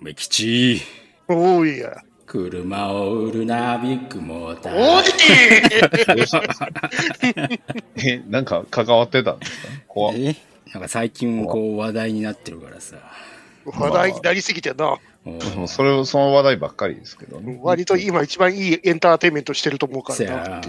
めきち。おーいや。車を売るな、ビッグモータおー。ーい え、なんか関わってたんですか？怖なんか最近こう話題になってるからさ。話題になりすぎてんな。うんもうそれを、その話題ばっかりですけどね。割と今一番いいエンターテインメントしてると思うかせらな。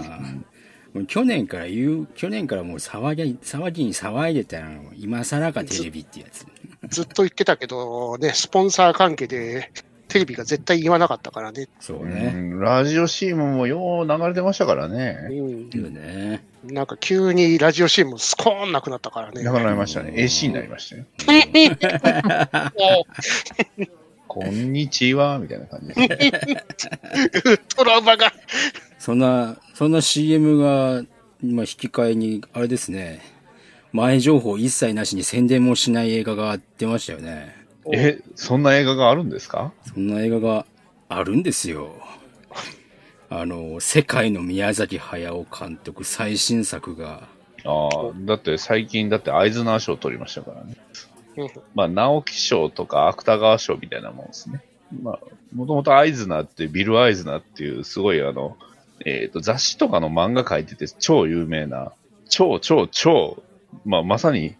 去年から言う、去年からもう騒ぎ、騒ぎに騒いでたの、今更かテレビってやつ。ずっと言ってたけど、ね、スポンサー関係でテレビが絶対言わなかったからね。うそうね。ん、ラジオ CM もよう流れてましたからね。うんね。なんか急にラジオ CM スコーンなくなったからね。なくなりましたね。AC になりましたよ。こんにちは、みたいな感じで。トラウマが。そんな、そんな CM が、今引き換えに、あれですね。前情報一切なしに宣伝もしない映画が出ましたよね。え、そんな映画があるんですか？そんな映画があるんですよ。あの、世界の宮崎駿監督最新作が、ああ、だって最近、だってアイズナー賞取りましたからね。うんまあ、直木賞とか芥川賞みたいなもんですね。まあ、もともとアイズナーって、ビル・アイズナーっていう、すごいあの、えっ、と、雑誌とかの漫画書いてて超有名な、超超超、まあ、まさに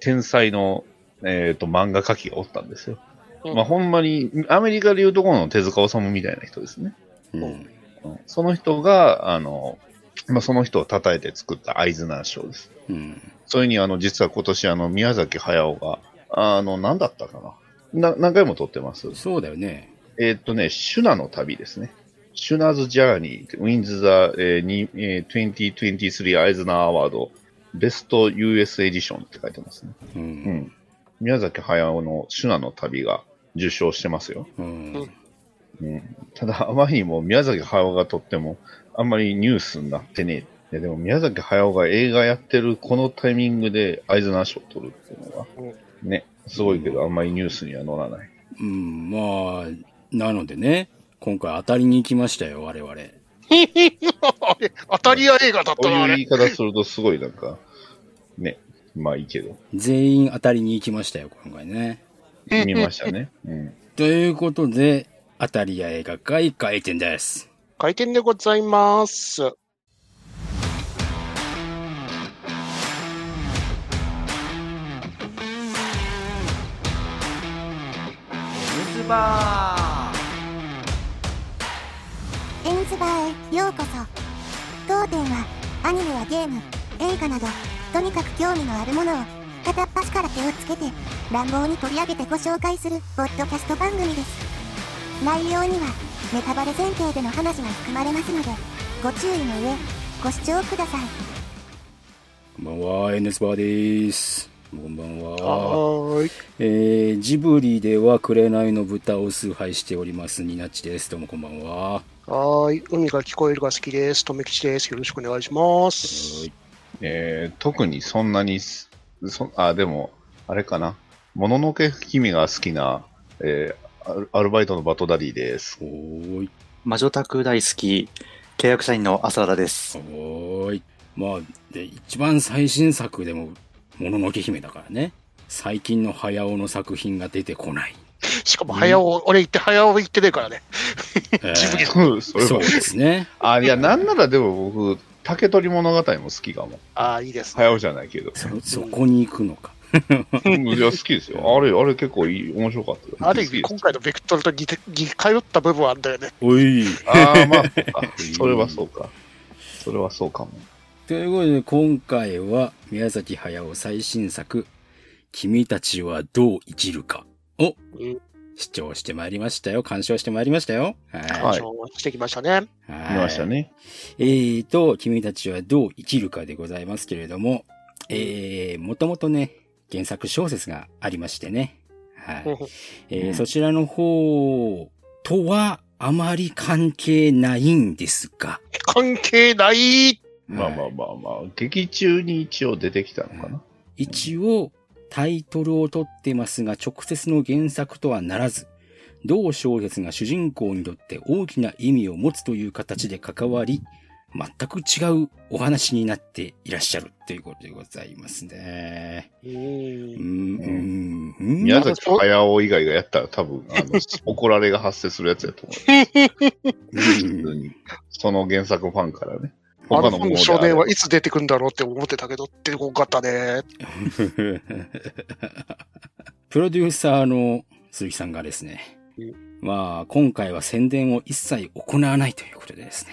天才の、えっ、と、漫画書きがおったんですよ。うんまあ、ほんまに、アメリカでいうところの手塚治虫みたいな人ですね。うん。うんその人が、あの、まあ、その人を称えて作ったアイズナー賞です。うん。それに、あの、実は今年、あの、宮崎駿が、あの、何だったかな。な何回も撮ってます。そうだよね。えーっとね、シュナの旅ですね。 Shuna's Journey、wins the、ええー、2023アイズナーアワード、ベスト US エディションって書いてますね。う。うんん。宮崎駿のシュナの旅が受賞してますよ。うん。うん、ただ、あまりにも宮崎駿がとっても、あんまりニュースになってねえ。いやでも宮崎駿が映画やってるこのタイミングでアイズナー賞を取るっていうのは、ね、すごいけど、あんまりニュースには載らない。うん、まあ、なのでね、今回当たりに行きましたよ、我々。あれ当たり屋映画だっこうたな、あれいう言い。方するとすごいなんか、ね、まあいいけど、全員当たりに行きましたよ、今回ね。見ましたね。うん。ということで、当たり屋映画会開店です。開店でございます。エンズバーへようこそ当店はアニメやゲーム映画などとにかく興味のあるものを片っ端から手をつけて乱暴に取り上げてご紹介するポッドキャスト番組です内容にはネタバレ前提での話が含まれますのでご注意の上ご視聴くださいこんばんは、エンネスバーです。こんばんは。はーい。えー、ジブリでは紅の豚を崇拝しております、ニナッチです。どうもこんばんは。はい。海が聞こえるが好きです。とめきちです。よろしくお願いします。い。えー、特にそんなにす、そあ、でも、あれかな。もののけ君が好きな、えーアル、バイトのバトダディです。おーい。魔女宅大好き、契約社員の浅田です。おーい。まあ、で、一番最新作でも、もののけ姫だからね。最近の早尾の作品が出てこない。しかも、早尾、俺言って早尾言ってねえからね。えージブリそうですね。あ、いや、なんならでも僕、竹取物語も好きかも。ああ、いいですね。早尾じゃないけど。そ、そこに行くのか。うんいや、好きですよ。あれ、あれ結構いい、面白かったよ。ある意味、今回のベクトルと似て、似通った部分はあるんだよね。おい。ああ、まあ、それはそうか。それはそうかも。ということで、今回は宮崎駿最新作、君たちはどう生きるかをうん視聴してまいりましたよ。鑑賞してまいりましたよ。はい。はいそうしてきましたね。はい見ました。ね。えーと、君たちはどう生きるかでございますけれども、えー、もともとね、原作小説がありましてね。はい。えーうんそちらの方とはあまり関係ないんですが、関係ない。まあまあまあまあ、劇中に一応出てきたのかな。一応タイトルを取ってますが直接の原作とはならず、同小説が主人公にとって大きな意味を持つという形で関わり、全く違うお話になっていらっしゃるということでございますね。う。うんん、うん、うん宮崎駿以外がやったら多分、あの、怒られが発生するやつやと思う。う ん普通にその原作ファンからね。あの他の少年はいつ出てくんだろうって思ってたけど、出てこんかったね。プロデューサーの鈴木さんがですね、まあ、今回は宣伝を一切行わないということでですね、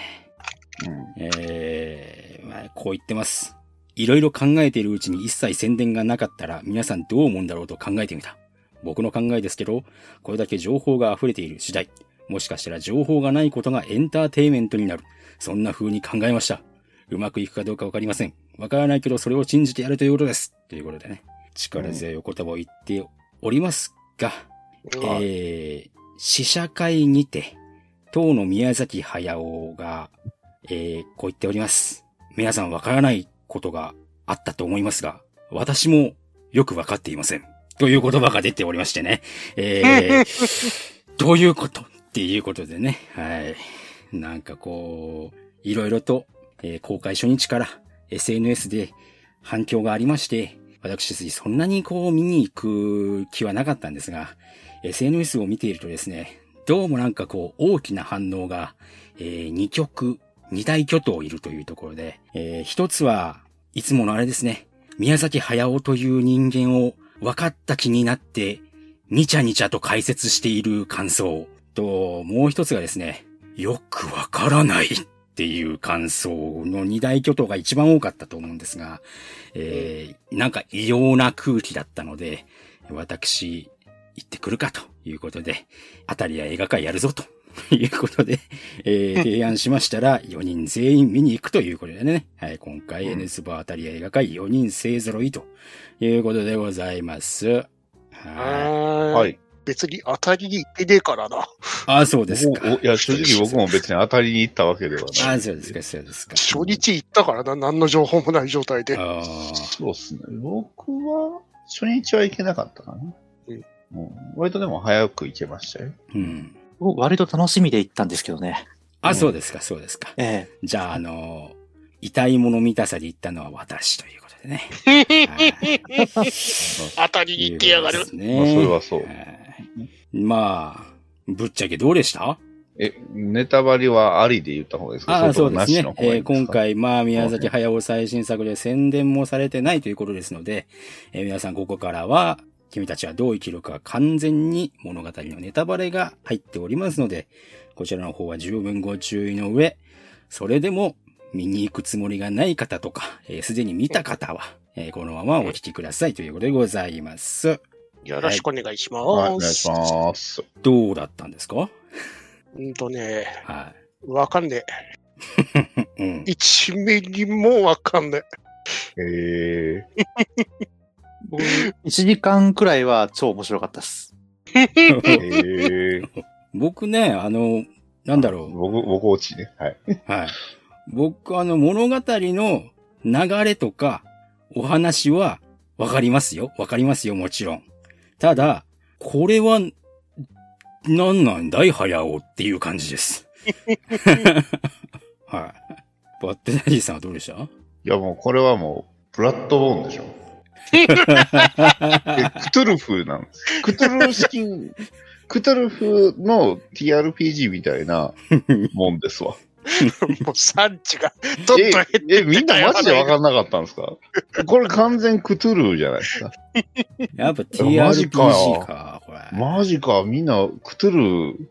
うんえー、まあ、こう言ってます。いろいろ考えているうちに一切宣伝がなかったら皆さんどう思うんだろうと考えてみた。僕の考えですけど、これだけ情報が溢れている時代、もしかしたら情報がないことがエンターテイメントになる。そんな風に考えました。うまくいくかどうかわかりません。わからないけどそれを信じてやるということです。ということでね、力強いお言葉を言っておりますが、えー、試写会にて、当の宮崎駿が、えー、こう言っております。皆さんわからないことがあったと思いますが、私もよくわかっていません。という言葉が出ておりましてね。えー、どういうこと？っていうことでね。はい。なんかこう、いろいろと、えー公開初日から SNS で反響がありまして、私、そんなにこう見に行く気はなかったんですが、SNS を見ているとですね、どうもなんかこう大きな反応が、え2曲、2大巨頭いるというところで、えー一つはいつものあれですね、宮崎駿という人間を分かった気になって、にちゃにちゃと解説している感想と、もう一つがですね、よくわからないっていう感想の二大巨頭が一番多かったと思うんですが、えー、なんか異様な空気だったので、私、行ってくるかということで、あたりや映画会やるぞということで、えー提案しましたら、4人全員見に行くということでね、はい、今回 N スバーあたりや映画会4人勢揃いということでございます。は。はい。はい。別に当たりに行ってねえからな。あ、そうですか。いや、正直僕も別に当たりに行ったわけではない。あ、そうですか、そうですか。初日行ったからな、何の情報もない状態で。あーそうですね。僕は、初日は行けなかったかな。うんうん割とでも早く行けましたよ。うん。僕割と楽しみで行ったんですけどね。あ、そうですか、そうですか。えじゃあ、あの痛いもの見たさで行ったのは私ということでね。はい当たりに行ってやがるね。まあそれはそうはいまあ、ぶっちゃけどうでした？え、ネタバレはありで言った方がいいですか？ああ、そうですね。えー今回、まあ、宮崎駿最新作で宣伝もされてないということですので、えー皆さんここからは、君たちはどう生きるか完全に物語のネタバレが入っておりますので、こちらの方は十分ご注意の上、それでも見に行くつもりがない方とか、えーすでに見た方は、えーこのままお聞きくださいということでございます。よろしくお願いします。はい、お願いします。どうだったんですか？うんとね、はわかんねい。うんえ。。一ミリもわかんねえ僕、1時間くらいは超面白かったです。ー、えー、僕ね、あの、なんだろう。僕、僕落ちね。はい。はい。僕、あの、物語の流れとか、お話は、わかりますよ。わかりますよ、もちろん。ただ、これは、なんなんだい、早尾っていう感じです。はい。バッテナリーさんはどうでした？いや、もうこれはもう、ブラッドボーンでしょ。え クトゥルフなんです。クトゥルフ式、クトゥルフの TRPG みたいなもんですわ。え。もう産地がどんどんえ減ってえ、みんなマジでわかんなかったんですか？これ完全クトゥルフじゃないですか。やっぱマジ TRPG かよか、これ。マジか、みんなクトゥル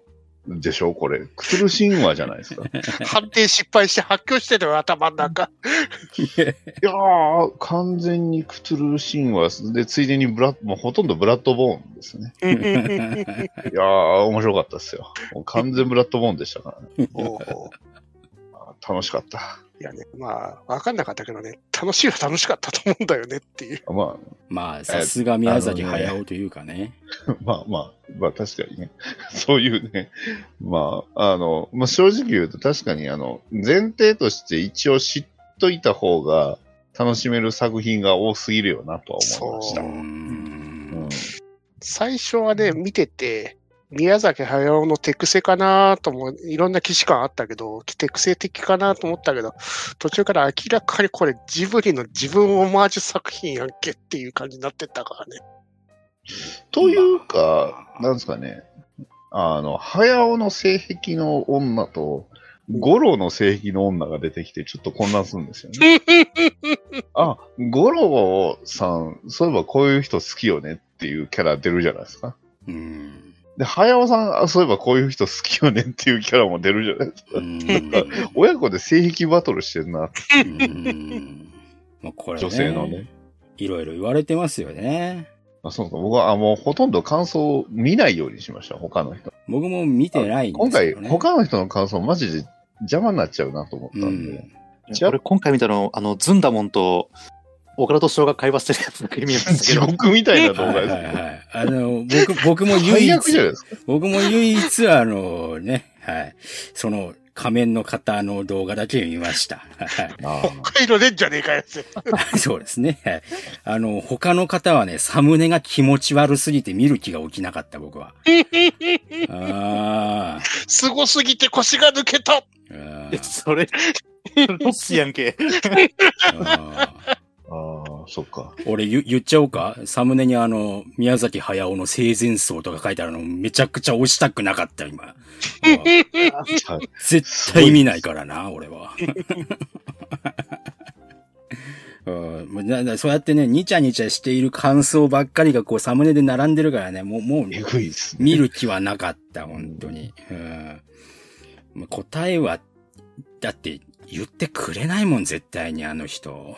でしょ？これ。クトゥル神話じゃないですか。判定失敗して発狂してるよ、頭の中。いやー、完全にクトゥル神話で、ついでにブラッ、もうほとんどブラッドボーンですね。いやー、面白かったですよ。完全ブラッドボーンでしたからね。楽しかった。いやね、まあ、わかんなかったけどね、楽しいは楽しかったと思うんだよねっていう。ままあ、さすが宮崎駿というかね。あ、まあまあ、まあ確かにね。そういうね。まあ、あの、まあ正直言うと確かにあの、前提として一応知っといた方が楽しめる作品が多すぎるよなとは思いました。うん。最初はね、見てて、宮崎駿の手癖かなとも、いろんな既視感あったけど、手癖的かなと思ったけど、途中から明らかにこれジブリの自分オマージュ作品やんけっていう感じになってったからね。というか、なんですかね、あの、早尾の性癖の女と、五郎の性癖の女が出てきて、ちょっと混乱するんですよね。あ、五郎さん、そういえばこういう人好きよねっていうキャラ出るじゃないですか。うん。で、早尾さん、あそういえばこういう人好きよねっていうキャラも出るじゃないですか。うん。親子で性癖バトルしてんな、うんまあこれ、ね、女性のね。いろいろ言われてますよね。あそうか、僕は、あ、もうほとんど感想を見ないようにしました、他の人。僕も見てないんで今回、すよね。他の人の感想マジで邪魔になっちゃうなと思ったうんで。ん。じゃあこれ今回見たの、あの、ズンダモンと、岡田敏夫が会話してるやつだけ見えましたけ地ど。獄みたいな動はい画です。はいはい。あの、僕、僕も唯一。僕も唯一あのね、はい。その仮面の方の動画だけ見ました。はいあ北海道でんじゃねえかやつ。そうですね。はいあの、他の方はね、サムネが気持ち悪すぎて見る気が起きなかった、僕は。あすごすぎて腰が抜けた。それ、ロッシやんけ。あ、そっか。俺言言っちゃおうか？サムネにあの、宮崎駿の生前葬とか書いてあるのめちゃくちゃ押したくなかった、今。絶対見ないからな、俺は。うんそうやってね、ニチャニチャしている感想ばっかりがこうサムネで並んでるからね、もう、もう、ね。見る気はなかった、本当に。うんまあ答えは、だって言ってくれないもん、絶対にあの人。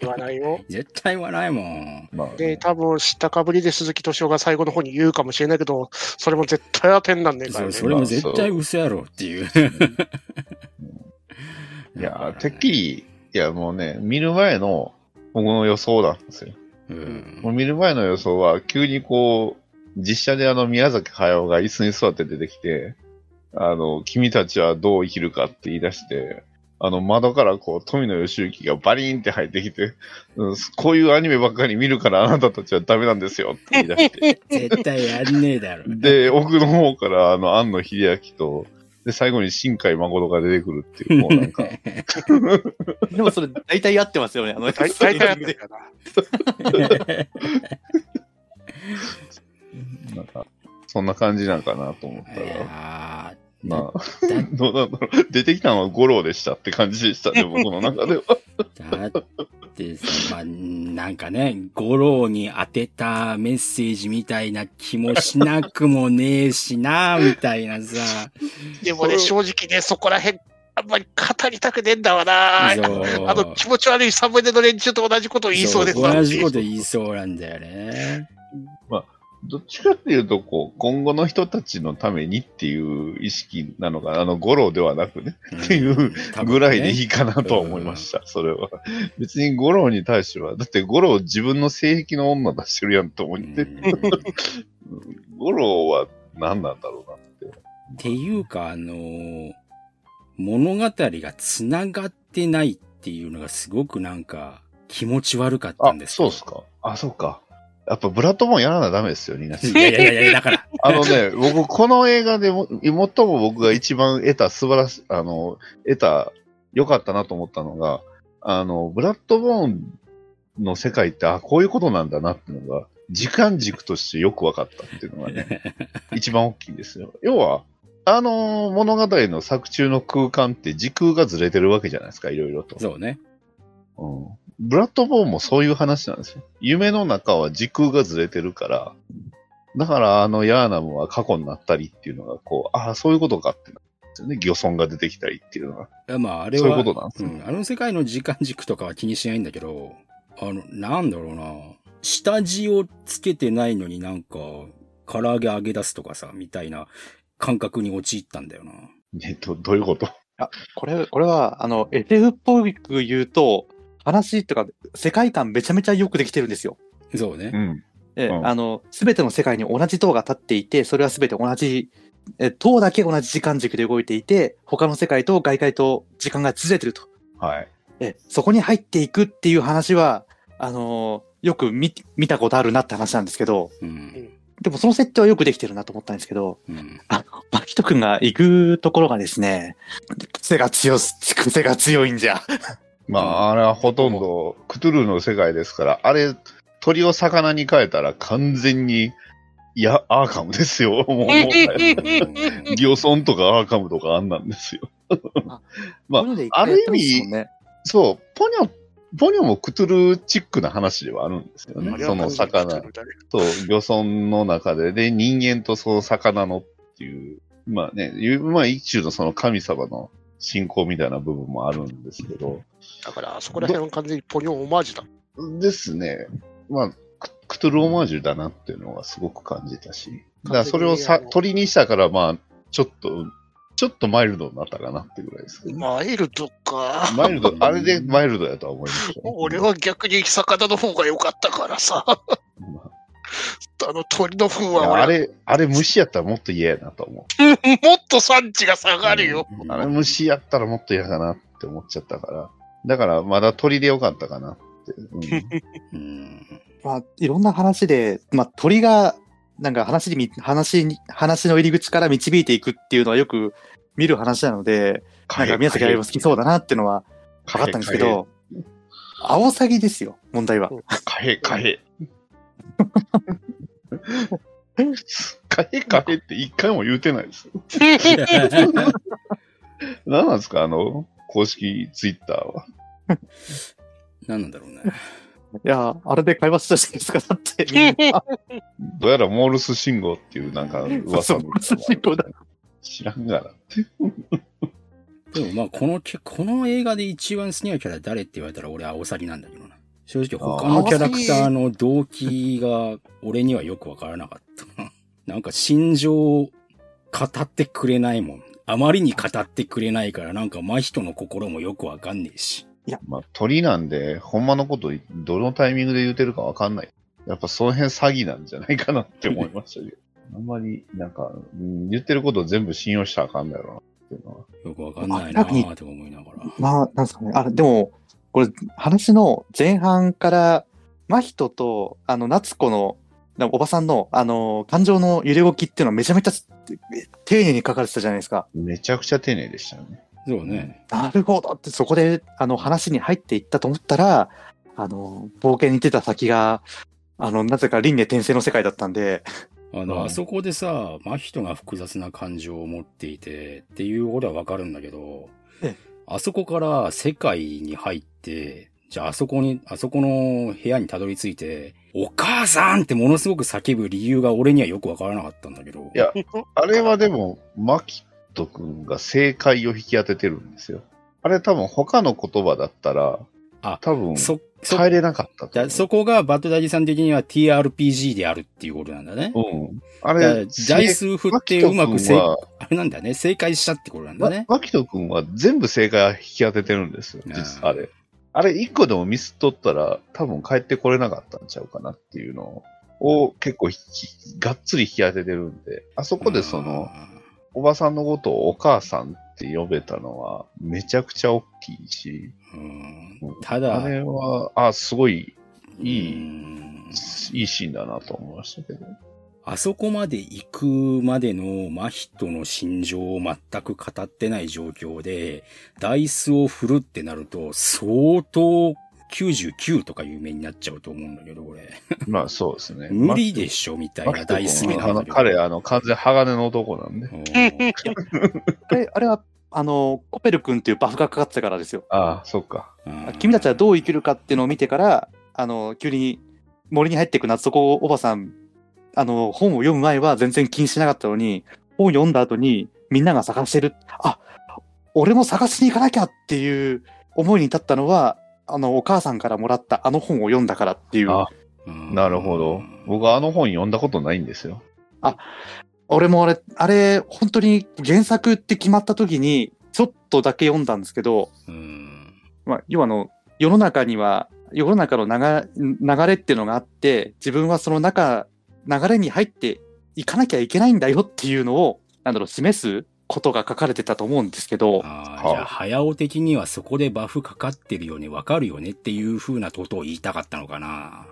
言わないよ。絶対言わないもん。まあ、で、多分知ったかぶりで鈴木敏夫が最後の方に言うかもしれないけど、それも絶対当てんなんねえからね。それも絶対嘘やろっていう。いや、てっきり、いや、もうね、見る前の僕の予想なんですよ。うんもう見る前の予想は、急にこう、実写であの宮崎駿が椅子に座って出てきて、あの、君たちはどう生きるかって言い出して、あの、窓からこう、富野義行がバリーンって入ってきて、うんこういうアニメばっかり見るからあなたたちはダメなんですよって言い出して、絶対やんねえだろ。で、奥の方からあの、庵野秀明と、で、最後に新海誠が出てくるっていう、もうなんか、でもそれ大体合ってますよね。あの、大大体やってるかな。なんか、そんな感じなんかなと思ったいら、やまあ、だ どうなんだろう。出てきたのは五郎でしたって感じでしたね、僕の中では。ーだってさ、まあ、なんかね、五郎に当てたメッセージみたいな気もしなくもねえしな、みたいなさ。でもね、正直ね、そこら辺、あんまり語りたくねえんだわな。あの、気持ち悪いサムネの連中と同じことを言いそうですな同じこと言いそうなんだよね。どっちかっていうと、こう、今後の人たちのためにっていう意識なのかな、あの、五郎ではなくね、っていうぐらいでいいかなとは思いました、それは。別に五郎に対しては、だって五郎自分の性癖の女出してるやんと思って、五郎は何なんだろうなって。っていうか、あのー物語が繋がってないっていうのがすごくなんか気持ち悪かったあん、ですそうっすか。あ、そうか。やっぱブラッドボーンやらなダメですよ、ニナさんいやいやいやいや、だから。あのね、僕、この映画でも、最も僕が一番得た素晴らしい、あの、得た、良かったなと思ったのが、あの、ブラッドボーンの世界って、あ、こういうことなんだなっていうのが、時間軸としてよく分かったっていうのがね、一番大きいんですよ。要は、あの物語の作中の空間って時空がずれてるわけじゃないですか、いろいろと。そうね。うん。ブラッドボーンもそういう話なんですよ。夢の中は時空がずれてるから、だからあのヤーナムは過去になったりっていうのが、こう、ああ、そういうことかってなるんですよね。漁村が出てきたりっていうのが。いやまあ、あれは、そういうことなんですよ。うん、あの世界の時間軸とかは気にしないんだけど、あの、なんだろうな。下地をつけてないのになんか、唐揚げ揚げ出すとかさ、みたいな感覚に陥ったんだよな。えっと、どういうこと？これ、これは、あの、SF っぽく言うと、話とか、世界観めちゃめちゃよくできてるんですよ。そうね。ん。ええうんあの、すべての世界に同じ塔が立っていて、それはすべて同じ、え塔だけ同じ時間軸で動いていて、他の世界と外界と時間がずれてると。はい。えそこに入っていくっていう話は、あのーよく見見たことあるなって話なんですけど、うん。でもその設定はよくできてるなと思ったんですけど、うん。あの、マキト君が行くところがですね、癖が強す、癖が強いんじゃ。まあ、あれはほとんど、クトゥルーの世界ですから、あれ、鳥を魚に変えたら完全に、いや、アーカムですよ。もう、もうギオソンとかアーカムとかあんなんですよ。まあある意味、ね。そう、ポニョ、ポニョもクトゥルチックな話ではあるんですよね。その魚。そう、漁村の中で、で、人間とその魚のっていう、まあね、まあ一種のその神様の信仰みたいな部分もあるんですけど、だから、そこら辺は完全にポニョンオマージュだ。ですね、まあ、ククトゥルオマージュだなっていうのはすごく感じたし、だからそれをさ鳥にしたから、まあ、ちょっと、ちょっとマイルドになったかなってぐらいですけど、マイルドか。マイルド、あれでマイルドやとは思いました、ね。俺は逆に魚の方が良かったからさ。まあの鳥の方あ、いはあれ、あれ虫やったらもっと嫌やなと思う。もっと産地が下がるよ。あれ虫やったらもっと嫌かなって思っちゃったから。だからまだ鳥でよかったかなって。うんうん。まあ、いろんな話で、まあ、鳥が、なんか話にみ、話に、話の入り口から導いていくっていうのはよく見る話なので、なんか宮崎あも好きそうだなっていうのは分かったんですけど、アオサギですよ、問題は。カヘ、カヘ。カヘ、カヘって一回も言うてないです。何なんですかあの、公式ツイッターは。何なんだろうね。いや、あれで会話したじゃないですか、だって。どうやらモールス信号っていうなんか噂そうみ、寿司号だ。知らんがな。でもまあ、このこの映画で一番好きなキャラ誰って言われたら俺アオサギなんだけどな。正直他のキャラクターの動機が俺にはよくわからなかった。なんか心情を語ってくれないもん。あまりに語ってくれないからなんか真人の心もよくわかんねえし。まあ、鳥なんで、ほんまのこと、どのタイミングで言うてるかわかんない。やっぱその辺詐欺なんじゃないかなって思いましたけど。あんまり、なんか、うん言ってることを全部信用したらあかんだろうなっていうのは。よくわかんないなーって思いながら。まあ、なんですかね。あれ、でも、これ、話の前半から、真人と、あの、夏子の、なおばさんの、あの、感情の揺れ動きっていうのはめちゃめちゃ丁寧に書かれてたじゃないですか。めちゃくちゃ丁寧でしたよね。そうね。なるほどって、そこで、あの、話に入っていったと思ったら、あの、冒険に出た先が、あの、なぜか輪廻転生の世界だったんで、あの、うんあそこでさ、真人が複雑な感情を持っていてっていう俺はわかるんだけどええ、あそこから世界に入って、じゃああそこに、あそこの部屋にたどり着いて、お母さんってものすごく叫ぶ理由が俺にはよくわからなかったんだけど。いや、あれはでも、マキト君が正解を引き当ててるんですよ。あれ多分他の言葉だったら、あ多分そ、そ、帰れなかったと思うじゃあそこがバッドダディさん的には TRPG であるっていうことなんだね。うん。あれ、台数振ってうまく正あれなんだね。正解したってことなんだまね。マキト君は全部正解引き当ててるんですよ、実うんあれ。あれ、一個でもミスっとったら、多分帰ってこれなかったんちゃうかなっていうのを、結構がっつり引き当ててるんで、あそこでその、おばさんのことをお母さんって呼べたのは、めちゃくちゃ大きいし、ただ、あれは、あ、すごい、いいうん。いいシーンだなと思いましたけど。あそこまで行くまでの真人の心情を全く語ってない状況で、ダイスを振るってなると、相当99とか有名になっちゃうと思うんだけど、これ。まあそうですね。無理でしょ、みたいなダイス目君あの、なんだけど。彼、あの、完全鋼の男なんで。うん あれ、あれは、あの、コペル君っていうバフがかかってたからですよ。ああ、そっか。うん君たちはどう生きるかっていうのを見てから、あの、急に森に入っていく夏子おばさん、あの、本を読む前は全然気にしなかったのに、本を読んだ後にみんなが探してる。あ、俺も探しに行かなきゃっていう思いに立ったのは、あの、お母さんからもらったあの本を読んだからっていう。あうんなるほど。僕はあの本読んだことないんですよ。俺もあれ、あれ、本当に原作って決まった時に、ちょっとだけ読んだんですけど、うんまあ、要はあの、世の中には、世の中の流流れっていうのがあって、自分はその中、流れに入っていかなきゃいけないんだよっていうのを、なんだろう、示すことが書かれてたと思うんですけど、ああ、じゃあ、早尾的にはそこでバフかかってるよね、わかるよねっていう風なことを言いたかったのかな。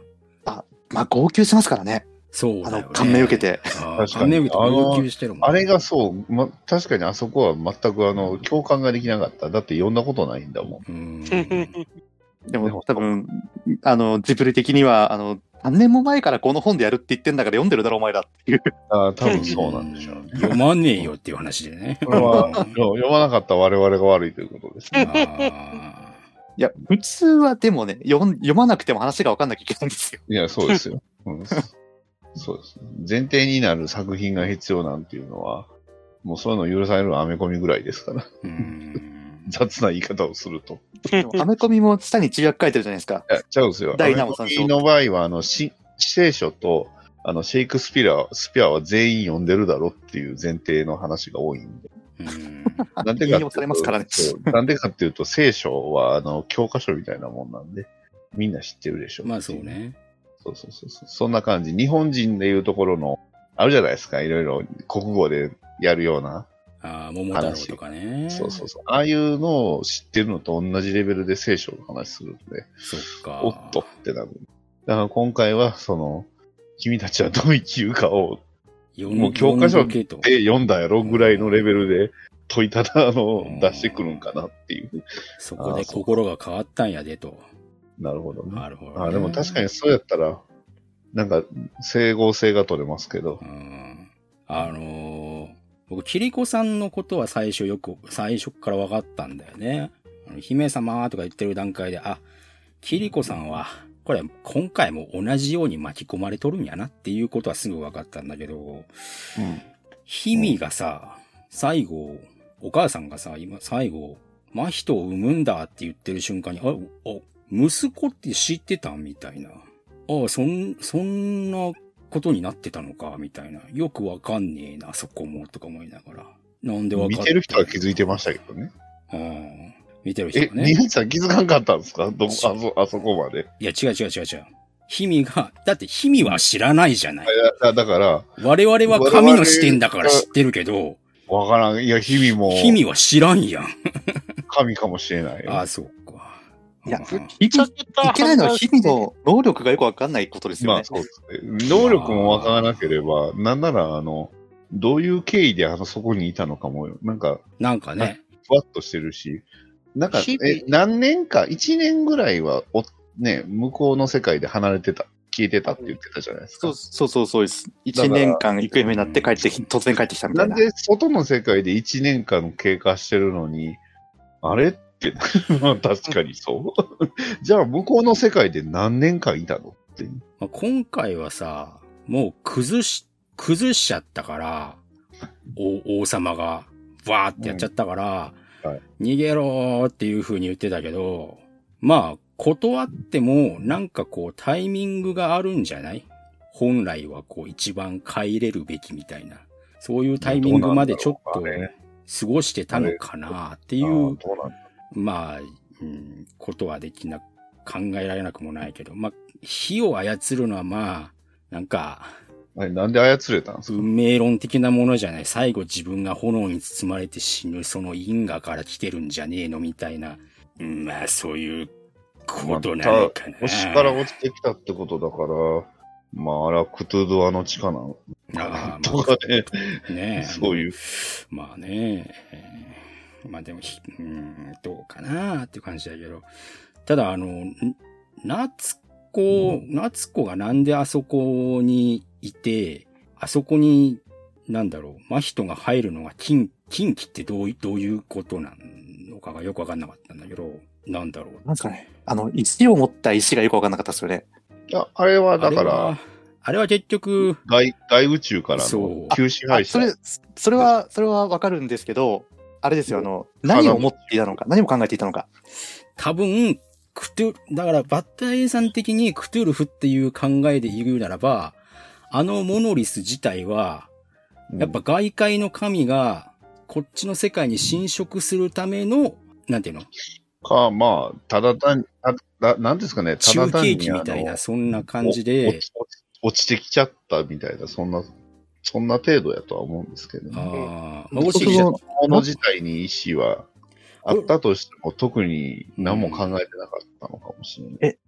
まあ、号泣しますからね。そうだよね。あの、感銘受けて。ああ。確かに感銘受けて号泣してるもん。あれがそう、ま、確かにあそこは全くあの、共感ができなかった。だって読んだことないんだもん。うん。でも多分、あの、ジブリ的には、あの、何年も前からこの本でやるって言ってんだから読んでるだろ、お前らっていう。ああ、多分そうなんでしょうね。読まねえよっていう話でね。これは読まなかった我々が悪いということですね。あいや、普通はでもね、読ん読まなくても話が分かんなきゃいけないんですよ。いや、そうですよ。うんそうです。前提になる作品が必要なんていうのは、もうそういうの許されるアメコミぐらいですから。ーうん雑な言い方をすると。でもアメコミも下に中訳書いてるじゃないですか。いや、ちゃうんですよ。第何もコミの場合は、あの、し聖書と、あの、シェイクスピア、スピアは全員読んでるだろっていう前提の話が多いんで。うんなんでかっていうとなんでかっていうと、聖書は、あの、教科書みたいなもんなんで、みんな知ってるでしょ。まあそう。ね。そうそうそうそう。そんな感じ。日本人でいうところの、あるじゃないですか。いろいろ国語でやるような。ああ、桃太郎とかね。そうそうそう。ああいうのを知ってるのと同じレベルで聖書の話するんで、そっか。おっとってなる。だから今回は、その、君たちはどう生きるかをもう教科書で読んだやろぐらいのレベルで問いただあのうん出してくるんかなっていう。そこで心が変わったんやでと。なるほどね。なるほど、ね。あでも確かにそうやったら、なんか整合性が取れますけどう。ん。あのー僕、キリコさんのことは最初よく、最初から分かったんだよね。姫様とか言ってる段階で、あ、キリコさんは、これ今回も同じように巻き込まれとるんやなっていうことはすぐ分かったんだけど、うん。ヒミがさ、最後、お母さんがさ、今、最後、真人を産むんだって言ってる瞬間に、あ、あ、息子って知ってたみたいな。あそん、そんなことになってたのかみたいな。よくわかんねえな、そこも、とか思いながら。なんでわかった見てる人は気づいてましたけどね。うん。見てる人ね。宮内さん気づかんかったんですか？どこあそ、あそこまで。いや、違う違う違う違う。ヒミが、だってヒミは知らないじゃない。いやだから、我々は神の視点だから知ってるけど、わからん。いや、日々もヒミは知らんやん。神かもしれないよ。あ、そうか。いやうん日々いけないのは日々の能力がよくわかんないことですよね。まあそうですね。能力もわからなければ、なんなら、あの、どういう経緯であの、そこにいたのかも、なんか、なんかね、ふわっとしてるし、なんか、え、何年か、1年ぐらいは、お、ね、向こうの世界で離れてた、消えてたって言ってたじゃないですか。そうそうそうそうです。だ一から年間行方不明になって帰ってき、突然帰ってきたみたな。ないんで、外の世界で1年間経過してるのに、あれって、まあ確かにそう。じゃあ、向こうの世界で何年間いたの？って。まあ、今回はさ、もう崩し、崩しちゃったから、お王様が、わーってやっちゃったから、うん。はい。逃げろーっていう風に言ってたけど、まあ、断っても、なんかこう、タイミングがあるんじゃない？本来はこう、一番帰れるべきみたいな。そういうタイミングまでちょっと過ごしてたのかなっていあうまあ、うん、ことはできな、考えられなくもないけど、まあ、火を操るのはまあ、なんか、あれなんで操れたんですか？運命論的なものじゃない。最後自分が炎に包まれて死ぬ、その因果から来てるんじゃねえのみたいな。うんまあ、そういうことなのかな。星から落ちてきたってことだから、まあ、あれはクトゥドアの地下なのああ、とまかね、あ、ねえそういう。まあね、えーまあでもひ、うん、どうかなっていう感じだけど。ただ、あの、ん夏子、夏子がなんであそこにいて、あそこに、なんだろう、真人が入るのが近、近畿ってどうい、どういうことなのかがよくわかんなかったんだけど、なんだろう。なんですかね。あの、石を持った石がよくわかんなかったですよね。いや、あれはだから、、あれは結局、外、外宇宙からそうの旧支あ、配者。それ、それは、それはわかるんですけど、あれですよ、あの、何を？持っていたのか、何を考えていたのか。多分、クトゥ、だからバッタエイさん的にクトゥルフっていう考えで言うならば、あのモノリス自体は、やっぱ外界の神が、こっちの世界に侵食するための、なんていうの？か、まあ、ただ単に、なんですかね、ただ中単に継機みたいな、そんな感じおで落ちてきちゃったみたいな、そんな、そんな程度やとは思うんですけどね。ああ、まあ、もしそのもの自体に意思はあったとしても、特に何も考えてなかったのかもしれない。え？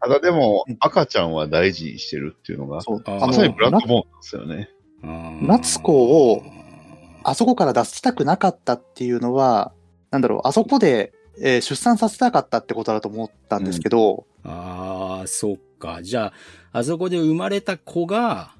ただでもうん、赤ちゃんは大事にしてるっていうのが、まさにブラッの、ドボーンなんですよね。夏子をあそこから出したくなかったっていうのは、なんだろう、あそこでえー出産させたかったってことだと思ったんですけど、ああ、そっか。じゃあ、あそこで生まれた子が、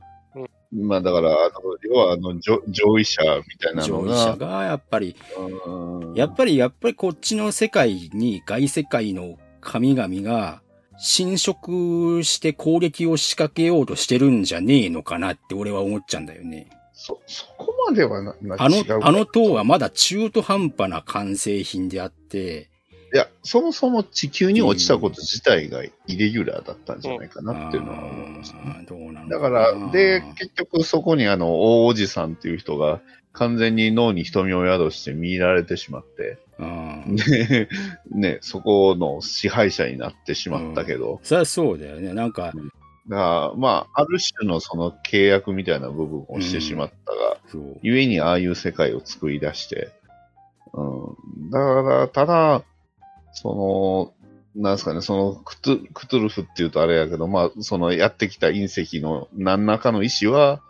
まあだから、あの、要はあの、上上位者みたいなの上位者が、が、やっぱり、うん。やっぱり、やっぱりこっちの世界に外世界の神々が侵食して攻撃を仕掛けようとしてるんじゃねえのかなって俺は思っちゃうんだよね。そ、そこまではな、なあのあの塔はまだ中途半端な完成品であって、いや、そもそも地球に落ちたこと自体がイレギュラーだったんじゃないかなっていうのは思いますね。うなのだから、で、結局そこにあの、大おじさんっていう人が完全に脳に瞳を宿して見入られてしまって、うんで、ね、そこの支配者になってしまったけど、そりゃそうだよね。なんか、だから、まあ、ある種のその契約みたいな部分をしてしまったが、そう。ゆえにああいう世界を作り出して、うん。だから、ただ、その、なんですかね、そのクトゥ、クトゥルフっていうとあれやけど、まあ、そのやってきた隕石の何らかの意思は、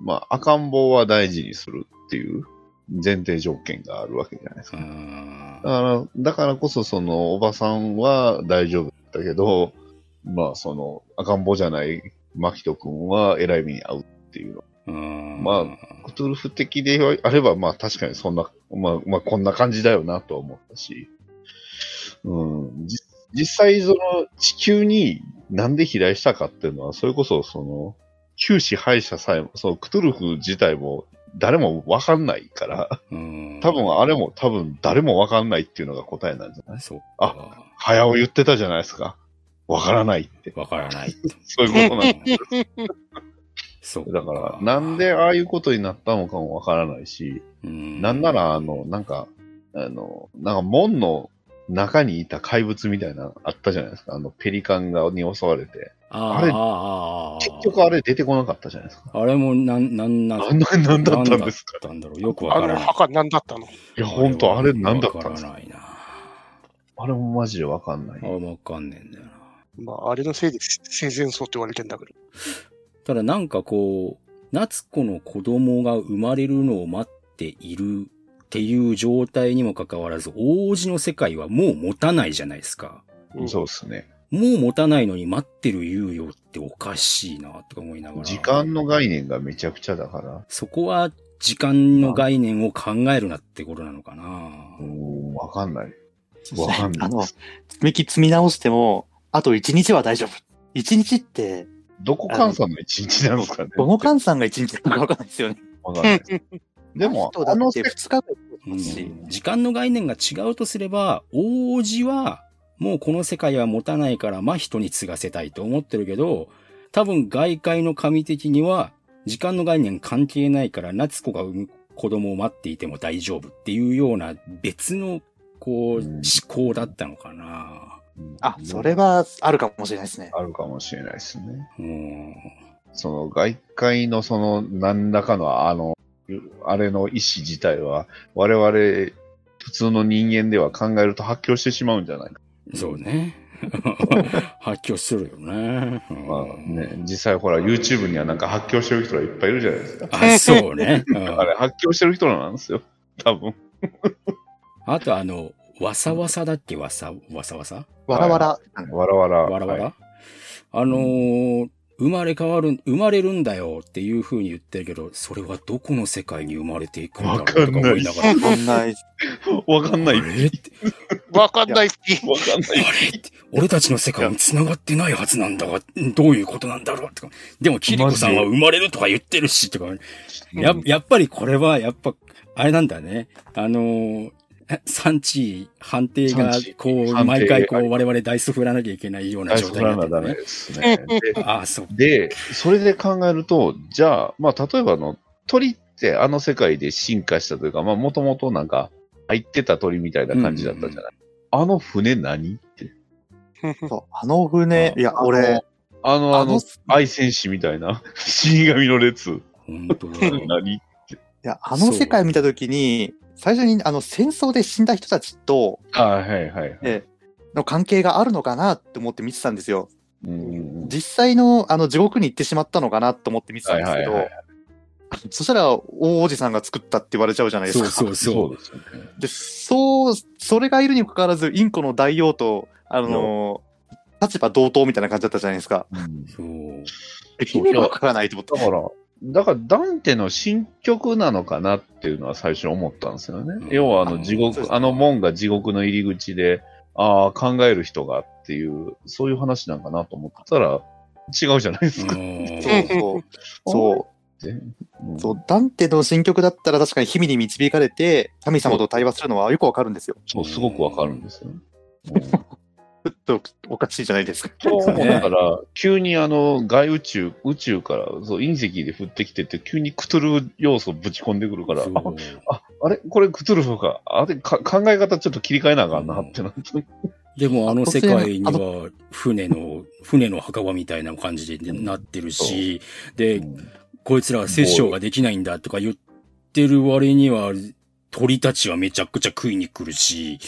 まあ、赤ん坊は大事にするっていう前提条件があるわけじゃないですか。うんだから、だからこそ、その、おばさんは大丈夫だけど、まあ、その、赤ん坊じゃないマキト君は偉い目に遭うっていうの。うんまクトゥルフ的であれば、まあ確かにそんな、まあ、まあこんな感じだよなとは思ったし、うん、じ実際その地球になんで飛来したかっていうのは、それこそその、旧支配者さえも、そのクトゥルフ自体も誰もわかんないから、うん多分あれも多分誰もわかんないっていうのが答えなんじゃない？そっあか。早尾言ってたじゃないですか。わからないって。わからない。そういうことなんです。そうだから、なんでああいうことになったのかもわからないし、うんなんなら、あの、なんか、あの、なんか門の中にいた怪物みたいなのあったじゃないですか。あの、ペリカンがに襲われて。あれあ結局あれ出てこなかったじゃないですか。あれもなん、なんな、あんな、なんだったんですか？なんだろう。よくわあからない。の墓何だったの？いや、ほんと、あれなんだったんですか？わからないな。あれもマジでわかんないあ。わかんねえんだよな。まあ、あれのせいで生前葬って言われてんだけど。ただなんかこう、夏子の子供が生まれるのを待っているっていう状態にもかかわらず、王子の世界はもう持たないじゃないですか。うんそうですね。もう持たないのに待ってる猶予っておかしいなとか思いながら。時間の概念がめちゃくちゃだから、そこは時間の概念を考えるなってことなのかなうーん、わかんない。そうわかんないあの、積み木積み直しても、あと1日は大丈夫。1日って、どこ換算の一日なのかね。どの換算が1日なのかわかんないですよね。わかんないでも、あのってあの世2日ぐらいうんし、時間の概念が違うとすれば、王子は、もうこの世界は持たないから、真人に継がせたいと思ってるけど、多分外界の神的には、時間の概念関係ないから、夏子が産む子供を待っていても大丈夫っていうような別の、こう、うん思考だったのかな。あ、それはあるかもしれないですね。あるかもしれないですね。うん。その外界のその何らかのあの、あれの意思自体は我々普通の人間では考えると発狂してしまうんじゃないか。そうね。発狂するよね。うんまあね、実際ほら YouTube にはなんか発狂してる人がいっぱいいるじゃないですか。あ、そうね。うん あれ発狂してる人なんですよ。多分。あとあの、わさわさだっけ？わさ、わさわさ？わらわら。わらわら。わらわら、はいあのー生まれ変わる、生まれるんだよっていう風に言ってるけど、それはどこの世界に生まれていくんだろうとか思いながら。わかんない。わかんない。あれってわかんない。わかんない。あれって俺たちの世界に繋がってないはずなんだが、どういうことなんだろうとか。でも、キリコさんは生まれるとか言ってるし、とか。や、やっぱりこれは、やっぱ、あれなんだね。あのー産地判定がこう、毎回こう、我々ダイス振らなきゃいけないような状態になってるね。ですね。でああ、そう。で、それで考えると、じゃあ、まあ、例えばあの、鳥ってあの世界で進化したというか、まあ、もともとなんか、入ってた鳥みたいな感じだったじゃない。あの船何？って。そうあの船、いや、俺、あの、あのあの、い、愛戦士みたいな、死神の列。本当だ。何？や、あの世界見たときに、最初にあの戦争で死んだ人たちとあはいはいはい。えの関係があるのかなって思って見てたんですよ。うん実際のあの地獄に行ってしまったのかなと思って見てたんですけどはいはいはい、そしたら、大おじさんが作ったって言われちゃうじゃないですか。そうそうそう。で、そう、それがいるにもかかわらず、インコの大王と、あの立場同等みたいな感じだったじゃないですか。うんそう。意味がわからないと思って。だから、だからダンテの新曲なのかなっていうのは最初思ったんですよね。うん要はあの地獄、そうですねあの門が地獄の入り口で、ああ、考える人がっていう、そういう話なんかなと思ったら、違うじゃないですか。うんそうそう。そう。うんそう、ダンテの新曲だったら確かに日々に導かれて、神様と対話するのはよくわかるんですよ。そう、すごくわかるんですよ。うんちょっとおかしいじゃないですか。そうねだから、急にあの、外宇宙、宇宙から、そう、隕石で降ってきてて、急にクトゥルフ要素ぶち込んでくるから、あ、ああれこれクトゥルフか。あれか、考え方ちょっと切り替えなあかんなってなって。でもあの世界にあは船の、船の墓場みたいな感じでなってるし、で、こいつらは殺生ができないんだとか言ってる割には、鳥たちはめちゃくちゃ食いに来るし、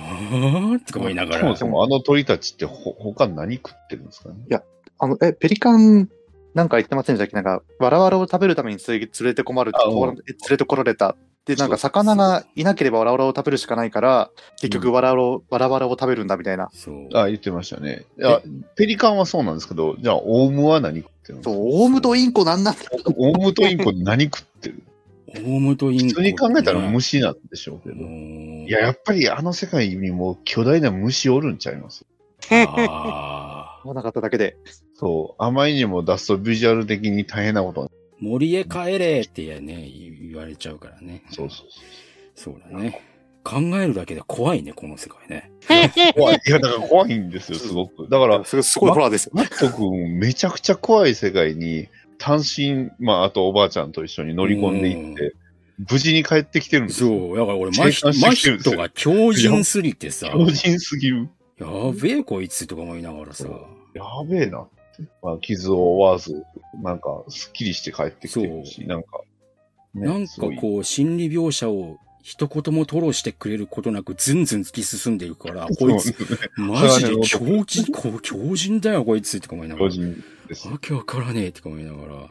はぁとか思いながらそも。そもあの鳥たちってほ、他何食ってるんですかね？あの、え、ペリカンなんか言ってませんでしたっけ？なんか、わらわらを食べるために連れ連れてこまる連れてこられた。で、なんか魚がいなければわらわらを食べるしかないから、結局わらわらを、わらわらを食べるんだみたいな。そう。あ、言ってましたね。いや、ペリカンはそうなんですけど、じゃあ、オウムは何食ってるんですか？そう、オウムとインコなんなんだオウムとインコ何食ってる？オウムとインコ、普通に考えたらね虫なんでしょうけど。うんいや、やっぱりあの世界にも巨大な虫おるんちゃいます？あー思わなかっただけで。そう。あまりにも出すとビジュアル的に大変なことに森へ帰れってね、言われちゃうからね。そうそうそうだね。考えるだけで怖いね、この世界ね。そう。怖い。いや、だから怖いんですよ、すごく。だから、すごいすごいホラーですよ。マット君、めちゃくちゃ怖い世界に、単身、まあ、あとおばあちゃんと一緒に乗り込んでいって、無事に帰ってきてるんですよ。そう。だから俺、生マヒ還してきてるんですよマヒトが強靭すぎてさ、強靭すぎる。やべえこいつとか思いながらさ、やべえなって。まあ、傷を負わず、なんか、すっきりして帰ってきてるし、なんか、ねなんかこう、心理描写を一言も吐露してくれることなく、ずんずん突き進んでいくから、こいつ、ねマジで強靭、こう強靭だよ、こいつとか思いながら。強靭です。わけわからねえとか思いながら。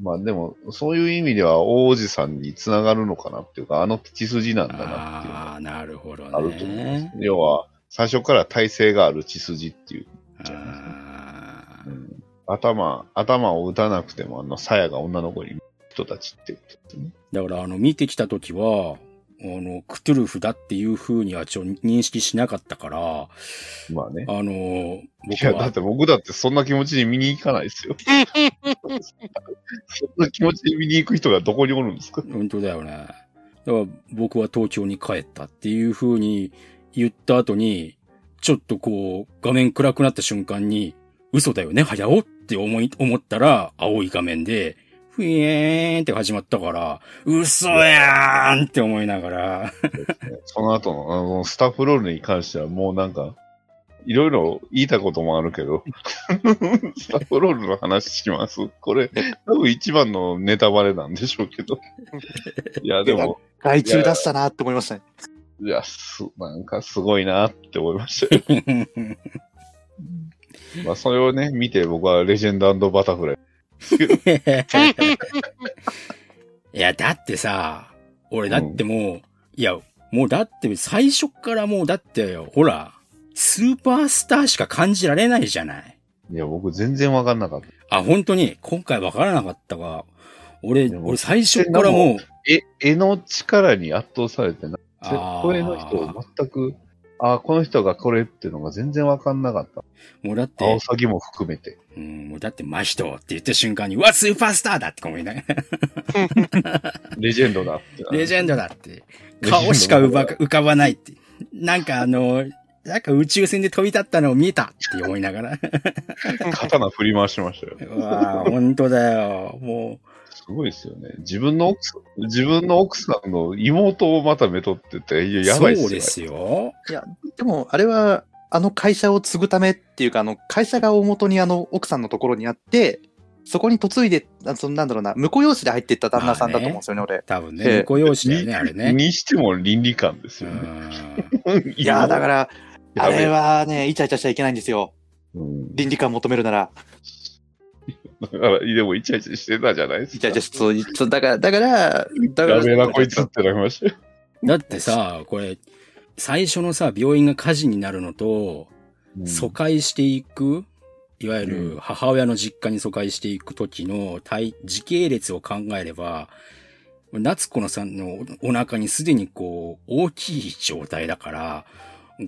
まあでも、そういう意味では王子さんにつながるのかなっていうか、あの血筋なんだなっていうのああ、なるほどね。があると思います。要は、最初から体制がある血筋っていう。うん頭、頭を打たなくても、あの、鞘が女の子に人たちっていうことですね。だから、あの、見てきたときは、あの、クトゥルフだっていう風にはちょ認識しなかったから、まあね。あの、い僕や、だっは、て僕だってそんな気持ちで見に行かないですよ。そんな気持ちで見に行く人がどこにおるんですか？本当だよね。だから僕は東京に帰ったっていう風に言った後に、ちょっとこう、画面暗くなった瞬間に、嘘だよね、早尾って思い、思ったら、青い画面で、ふえーんって始まったから、嘘やーんって思いながら、その後の、あの、スタッフロールに関してはもうなんか、いろいろ言いたこともあるけど、スタッフロールの話します？これ、多分一番のネタバレなんでしょうけど。いや、でも、害虫出したなって思いましたね。いや、す、なんかすごいなって思いましたよ。まあ、それをね、見て僕はレジェンドバタフライ。いや、だってさ、俺だってもう、いや、もうだって最初からもうだって、ほら、スーパースターしか感じられないじゃない。いや、僕全然わかんなかった。あ、本当に、今回わからなかったが、俺、俺最初からもう、え、絵の力に圧倒されてな、あーこれの人を全く、ああ、この人がこれっていうのが全然わかんなかった。もうだってアオ、サギも含めて。うん、もうだって、マヒトって言った瞬間に、うわ、スーパースターだって思いながら、レジェンドだって。レジェンドだって、顔しか浮ば浮かばないって。なんかあの、なんか宇宙船で飛び立ったのを見たって思いながら。刀振り回しましたよ。うわぁ、本当だよ。もすごいですよね。自分の奥さん、自分の奥さんの妹をまためとってて、いや、う、やばいっすよ。そうですよ。いや、でも、あれは、あの会社を継ぐためっていうか、あの、会社が大元にあの、奥さんのところにあって、そこに嫁いで、あそのなんだろうな、婿養子で入っていった旦那さんだと思うんですよね、俺。多分ええね、婿養子だよね、あれね。にしても倫理観ですうよね。んいやー、だから、あれはね、イチャイチャしちゃいけないんですよ。うん倫理観求めるなら。だから、でもイチャイチャしてたじゃないですか。いや、じゃあ、そう、そうだから、だから、だから、やべえな、こいつってなりましたよ。だってさ、これ、最初のさ、病院が火事になるのと、疎開していく、いわゆる母親の実家に疎開していく時の体時系列を考えれば、夏子のさんのお腹にすでにこう、大きい状態だから、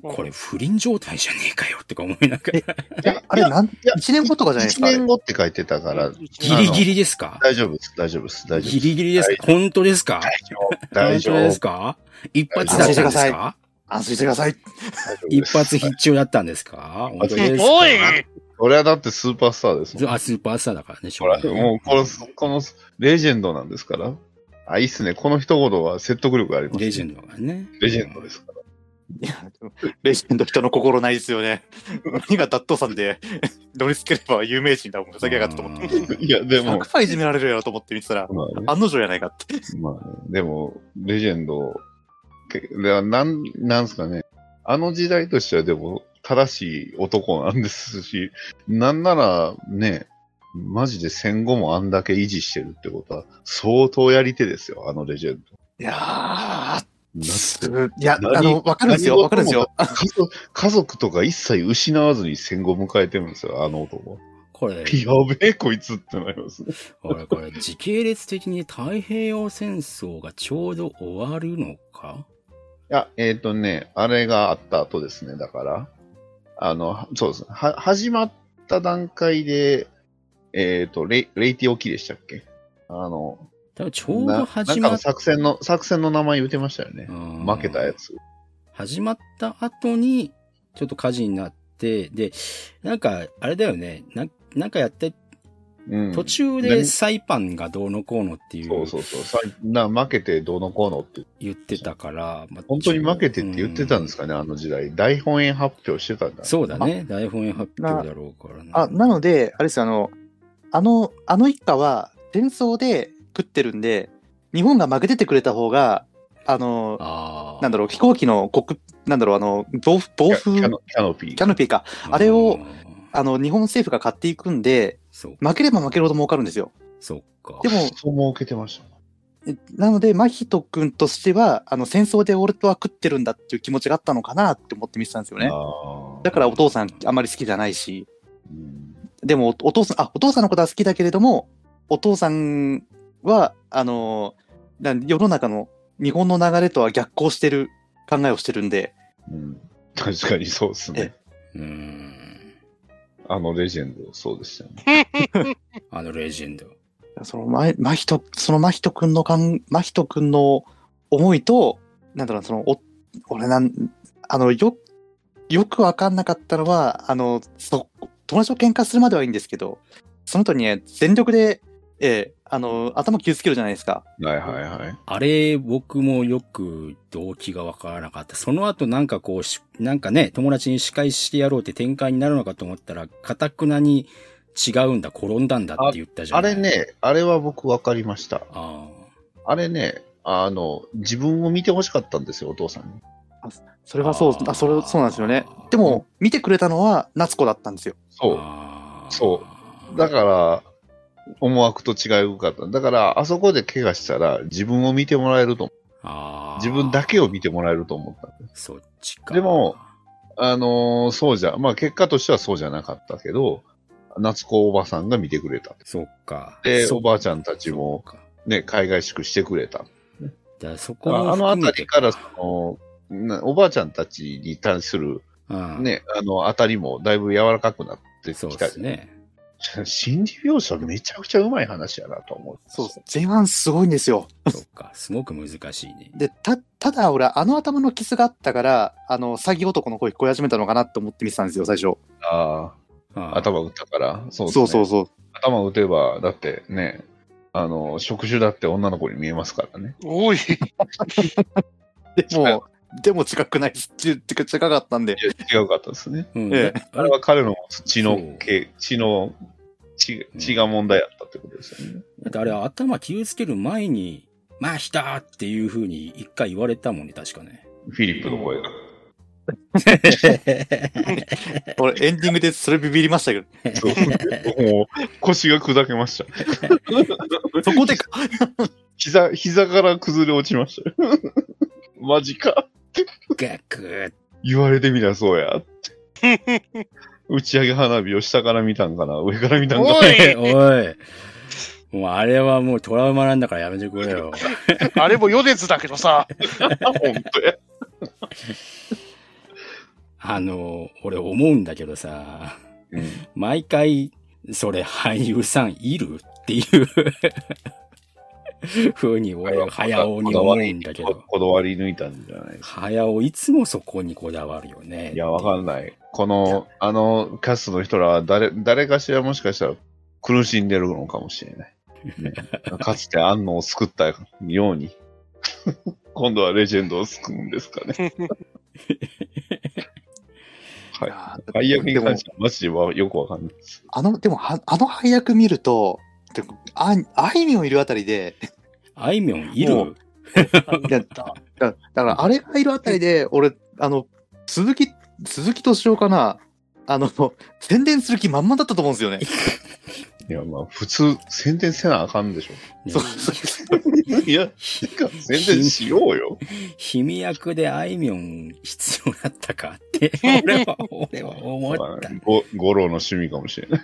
これ不倫状態じゃねえかよってか思いながら、いや、あれ、なん、いや一年後とかじゃないです1か？あれ年後って書いてたから、ギリギリですか？大丈夫です、大丈夫です、大丈夫です。ギリギリですか？本当ですか？大丈夫。本当ですか？一発だったんです安心してくだか安心してください。一発必中だったんですか？本当ですか？おいこれはだってスーパースターですもん。あ、スーパースターだからね、しょほら、もうこの、この、レジェンドなんですから。あ、いいっすね。この一言は説得力あります、レジェンドがね。レジェンドですから。いや、でもレジェンド人の心ないですよね。何がダットさんで乗りつければ有名人だもん、ふざけやがってと思って。いや、でも、100%いじめられるやろと思って見てたら、まあね、案の定やないかって。まあね、でも、レジェンド、けではなん、なんすかね。あの時代としてはでも、正しい男なんですし、なんならね、マジで戦後もあんだけ維持してるってことは、相当やり手ですよ、あのレジェンド。いやだー、いや、何あの、わかるんですよ、わかるんですよ。家族とか一切失わずに戦後迎えてるんですよ、あの男。これ、やべえ、こいつってなりますね。これ、これ、時系列的に太平洋戦争がちょうど終わるのか？いや、えっ、とね、あれがあった後ですね、だから。あの、そうですね。は、始まった段階で、えっ、と、レイ、レイティオキでしたっけ？あの、多分ちょうなど始なんかのまっ作戦の、作戦の名前言ってましたよね。うん負けたやつ。始まった後に、ちょっと火事になって、で、なんか、あれだよね。ななんかやって、うん。途中で何サイパンがどうのこうのっていうそうそうそう。さな負けてどうのこうのって。言ってたから、まあ本当に負けてって言ってたんですかね、あの時代。大本営発表してたんだ。そうだね。台本発表だろうからね。あ、なので、あれですよ、あの、あの、あの一家は戦争で食ってるんで、日本が負けててくれた方が、あの、あーなんだろう、飛行機の国、なんだろう、あの、暴暴風、キキャノキャノピー。ャノピーか。あれをうんあの、日本政府が買っていくんで、負ければ負けるほど儲かるんですよ。そっか。でも、そう儲けてました。えなので、真人君としては、あの、戦争で俺とは食ってるんだっていう気持ちがあったのかなって思って見てたんですよね。だからお父さんあんまり好きじゃないし、うんでもおお父さん、あ、お父さんのことは好きだけれども、お父さんは、あの、な世の中の日本の流れとは逆行してる考えをしてるんで、うん。確かにそうですね。うーん。あのレジェンド、そうでしたね。あのレジェンド。そのま、真人、その真人くんのかん、真人くんの思いと、なんだろう、その、お、俺なん、あの、よ、よくわかんなかったのは、あの、そ、友達と喧嘩するまではいいんですけど、その後にね、全力で、ええあの、頭傷つけるじゃないですか。はいはいはい。あれ、僕もよく動機がわからなかった。その後なんかこうし、なんかね、友達に仕返してやろうって展開になるのかと思ったら、かたくなに違うんだ、転んだんだって言ったじゃないあれ。ね、あれは僕分かりました。ああれね、あの、自分を見てほしかったんですよ、お父さんに。それはそうあ、それ、そうなんですよね。でも、見てくれたのは夏子だったんですよ。あ。そう。そうだから、思惑と違うかった。だから、あそこで怪我したら、自分を見てもらえると思う。自分だけを見てもらえると思った。そっちか。でも、あのーそうじゃ、まあ結果としてはそうじゃなかったけど、夏子おばさんが見てくれた。そっか。で、そおばあちゃんたちも、ね、海外宿してくれた。だからそこもああのあたりから、その、なおばあちゃんたちに対する、うんね、あの、あたりもだいぶ柔らかくなってそうきた。ですね。心理描写めちゃくちゃうまい話やなと思う。そうです。前半すごいんですよ。そっか。すごく難しいね。で、た、ただ俺、あの頭のキスがあったから、あの、詐欺男の声聞こえ始めたのかなって思って見てたんですよ、最初。あああ、頭打ったから。そうですね。そうそうそう。頭打てば、だってね、あの、触手だって女の子に見えますからね。おい、でも、でも近くないです。ち近かったんで。いや違うかったですね。うんええだあれは彼の血のそう血、血の、血血が問題やったってことですよね。だってあれ頭傷つける前に、まあ、来たっていう風に一回言われたもんね、確かね。フィリップの声が。俺、エンディングでそれビビりましたけど。そうもう腰が砕けました。そこでか、膝、膝から崩れ落ちました。マジか。ガクッ言われてみりゃそうや。打ち上げ花火を下から見たんかな上から見たんかなおい おい。もうあれはもうトラウマなんだからやめてくれよ。あれも余熱だけどさ。本当や。あの、俺思うんだけどさ、うん毎回、それ俳優さんいるっていう風に俺は早尾に思うんだけど、こだわり抜いたんじゃないですか。早尾いつもそこにこだわるよね。いや、わかんない。この、あの、キャストの人らは誰、誰かしらもしかしたら苦しんでるのかもしれない。ね かつて安野を救ったように。今度はレジェンドを救うんですかね。はい。配役に関してはマジよくわかんないです。あの、でも、はあの配役見ると、でああいみょんいるあたりで、あいみょんいもるいやだだから、あれがいるあたりで、俺、あの、鈴木、鈴木敏夫かな？あの、宣伝する気満々だったと思うんですよね。いや、まあ、普通、宣伝せなあかんでしょ。そうそういや、宣伝しようよ。卑弥役であいみょん必要だったかって、俺は、俺は思った。ご五郎の趣味かもしれない。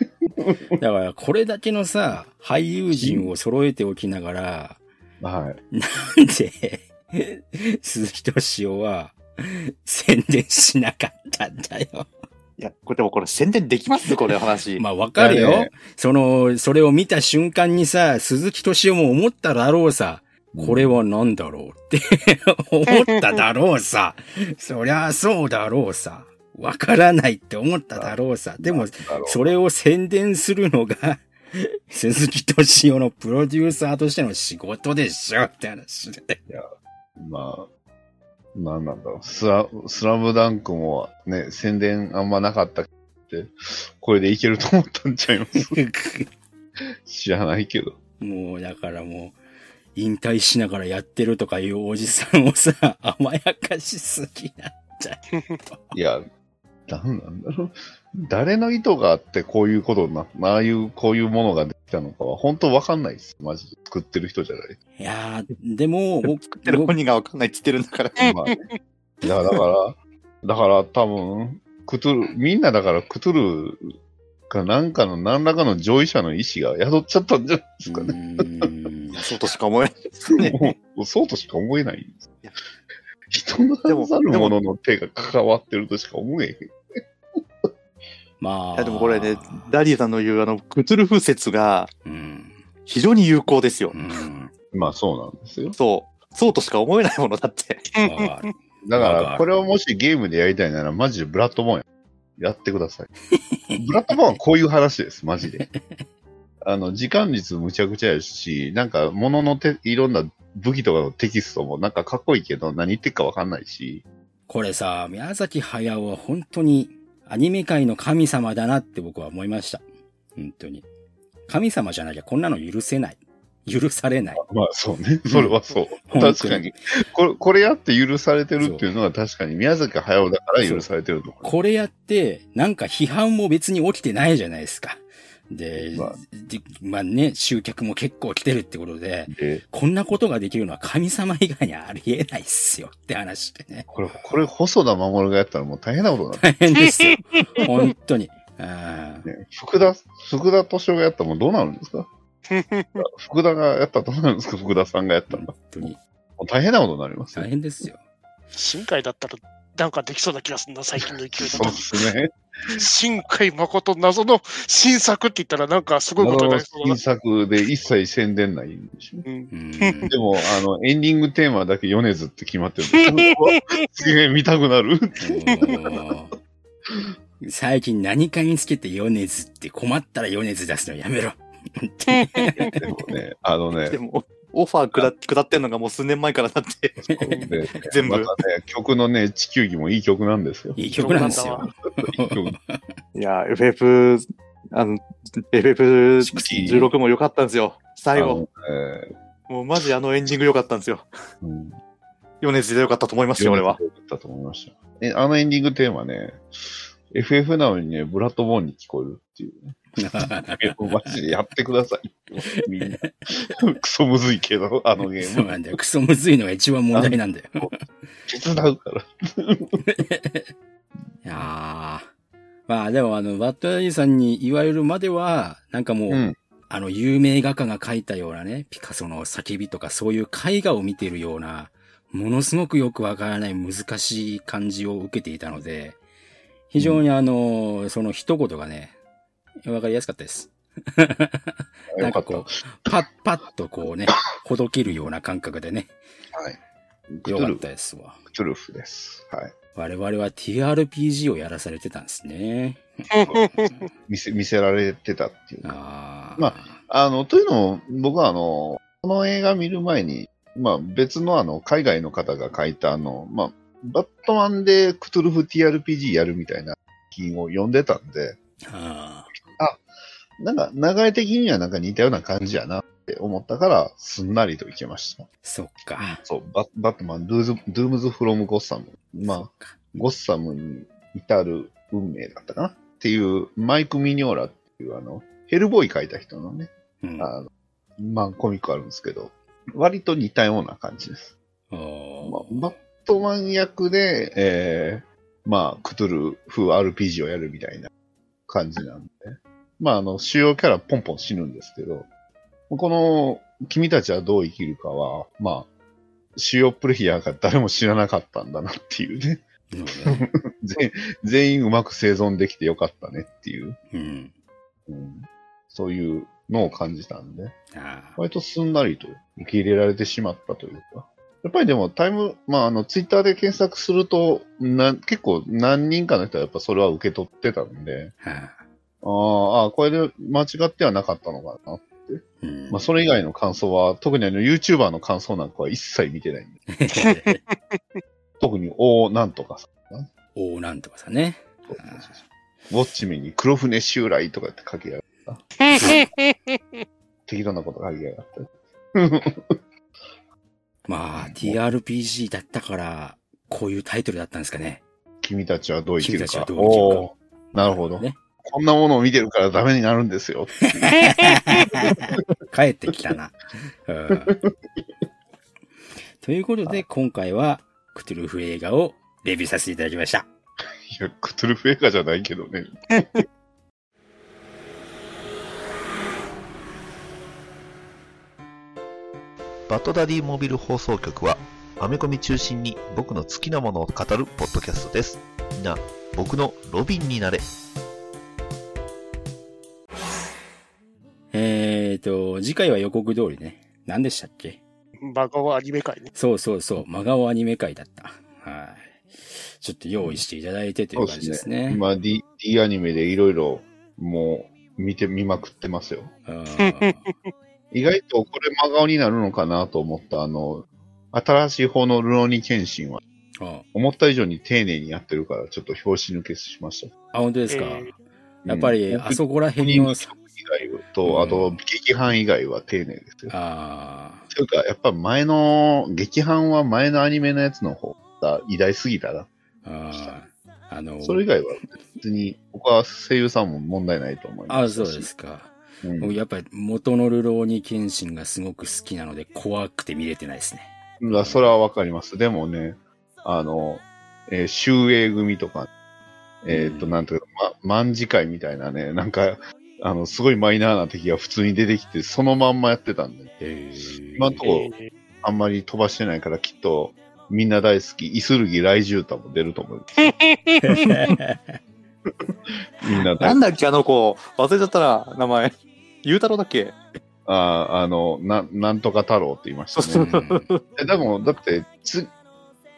だから、これだけのさ、俳優陣を揃えておきながら、はい。なんで、鈴木敏夫は、宣伝しなかったんだよ。いや、これでもこれ宣伝できます？これ話。まあ、わかるよ。その、それを見た瞬間にさ、鈴木敏夫も思っただろうさ。これは何だろうって 思っただろうさ。そりゃそうだろうさ。わからないって思っただろうさ。でも、それを宣伝するのが、鈴木敏夫のプロデューサーとしての仕事でしょって話で。まあ、なんなんだろう。スラスラムダンクもね、宣伝あんまなかったって、これでいけると思ったんちゃいます？知らないけど。もう、だからもう、引退しながらやってるとかいうおじさんをさ、甘やかしすぎなんじゃ。いや、なんなんだろう。誰の意図があってこういうことになああいう、こういうものがたのかは、本当わかんないです。マジで。作ってる人じゃない。いやー、でも、僕作ってる本人がわかんないって言ってるんだから。まあね、いや、だから、だから多分、クトゥル、みんなだからクトゥルかなんかの何らかの上位者の意志が宿っちゃったんじゃないですかうね。ーんそうとしか思えないですね。も うそうとしか思えないんです。人ならざる者の手が関わってるとしか思えへん。まあ。いやでもこれね、ダディさんの言うあの、クトゥルフ説がうん。非常に有効ですよう。ん。まあそうなんですよ。そう。そうとしか思えないものだって。だから、これをもしゲームでやりたいなら、マジでブラッドボーンや。やってください。ブラッドボーンはこういう話です、マジで。あの、時間率むちゃくちゃやし、なんか、もののて、いろんな武器とかのテキストもなんかかっこいいけど、何言ってるかわかんないし、これさ、宮崎駿は本当にアニメ界の神様だなって僕は思いました。本当に。神様じゃなきゃこんなの許せない。許されない。まあそうね。それはそう。うん確かに。これ、これやって許されてるっていうのは確かに宮崎駿だから許されてると。これやって、なんか批判も別に起きてないじゃないですか。で、まあでまあね、集客も結構来てるってことで、で、こんなことができるのは神様以外にありえないっすよって話でね。これ、これ、細田守がやったらもう大変なことになる。大変ですよ。本当に。ね、福田、福田敏夫がやったらもうどうなるんですか？福田がやったらどうなるんですか？福田さんがやったら。も本当に。う大変なことになりますよ大。変ですよ。新海だったら、なんかできそうな気がするな、最近の勢いだそうですね。と。新海誠謎の新作って言ったら、なんかすごいことになりそうだ新作で一切宣伝ないんでしょ。な。うんうんでも、あの、エンディングテーマだけ米津って決まってるんで、すげえ見たくなる。最近何かにつけて米津って困ったら米津出すのやめろ。でもね、あのねで、も、オファー下下ってんのがもう数年前からだって。で全部またね、曲のね、地球儀もいい曲なんですよ。いい曲なんですよ。いい曲いや、FF、あの、FF16 も良かったんですよ。最後。もうマジあのエンディング良かったんですよ。ーうん米津でよかったと思いますよ、俺は。よかったと思いました。え、あのエンディングテーマね、FF なのにね、ブラッドボーンに聞こえるっていうね。えマジでやってください。みんな。クソむずいけど、あのゲーム。そうなんだよ。クソむずいのが一番問題なんだよ。手伝うから。いやーまあでもあの、バッドダディさんに言われるまでは、なんかもう、うん。あの、有名画家が描いたようなね、ピカソの叫びとかそういう絵画を見てるような、ものすごくよくわからない難しい感じを受けていたので、非常にあの、その一言がね、わかりやすかったです。な。んかこう、パッパッとこうね、ほどけるような感覚でね、はい。クよかっトゥルフ、たですわ。クトゥルフです。はい。我々は TRPG をやらされてたんですね。見せ、見せられてたっていう。あーまあの、というのも、僕はあの、この映画見る前に、まあ別のあの、海外の方が書いたあの、まあ、バットマンでクトゥルフ TRPG やるみたいな金を読んでたんで、あなんか流れ的にはなんか似たような感じやなって思ったから、すんなりといけました。ーそっか。そう、ババットマン、ドゥーズ、 Dooms from Gotham。まあ、ゴッサムに至る運命だったかなっていう、マイク・ミニョーラっていうあの、ヘルボーイ書いた人のね、うん。あの、まあコミックあるんですけど、割と似たような感じです。まあ、バットマン役で、えー、まあ、クトゥルフ RPG をやるみたいな感じなんで、まあ、あの、主要キャラポンポン死ぬんですけど、この、君たちはどう生きるかは、まあ、主要プレイヤーが誰も知らなかったんだなっていうね。ね全全員うまく生存できてよかったねっていう、うん。うん、そういうのを感じたんで、割とすんなりと受け入れられてしまったというか。やっぱりでもタイム、まああの、ツイッターで検索すると、な結構何人かの人はやっぱそれは受け取ってたんで、はああーあー、これで間違ってはなかったのかな。うんまあそれ以外の感想は、特にあの YouTuber の感想なんかは一切見てないんで。特に、おーなんとかさ。おーなんとかさね。ウォッチメンに黒船襲来とかって書きやがった。適当なこと書きやがった。まあ、TRPG だったから、こういうタイトルだったんですかね。君たちはどう生きるか。君たちはどう生きるかなるほど。ね。こんなものを見てるからダメになるんですよ。帰ってきたな。うんということで、今回は、クトゥルフ映画をレビューさせていただきました。いや、クトゥルフ映画じゃないけどね。バッドダディモビル放送局は、アメコミ中心に僕の好きなものを語るポッドキャストです。みんな、僕のロビンになれ。えーと、次回は予告通りね。何でしたっけ？バカはアニメ界ね。そうそうそう、真顔アニメ界だった。はい。ちょっと用意していただいてという感じですね。今 D、D アニメでいろいろもう見て、見まくってますよ。うん 意外とこれ真顔になるのかなと思ったあの、新しい方のルロニケンシンはあ、思った以上に丁寧にやってるからちょっと表紙抜けしました。あ本当ですか？えーやっぱり、うんあそこら辺の、曲以外と、うんあと、劇版以外は丁寧ですよ。あというか、やっぱ前の、劇版は前のアニメのやつの方が偉大すぎたな。ーあー、あの、それ以外は別に、僕は声優さんも問題ないと思いまあす。そうですか。うん。僕やっぱり元のルローニケンシンがすごく好きなので怖くて見れてないですね。うわそれはわかります。でもね、あの、えー、集英組とか、えっ、と、うんなんていうか、ま、卍会みたいなね、なんか、あの、すごいマイナーな敵が普通に出てきて、そのまんまやってたんで、今んとこえあんまり飛ばしてないから、きっと、みんな大好き、イスルギ雷獣太も出ると思う。みんな大好き。なんだっけ、あの子。忘れちゃったな、名前。ゆうたろうだっけ？あーあの、な、なんとか太郎って言いましたね。うんえ、でも、だって、つ、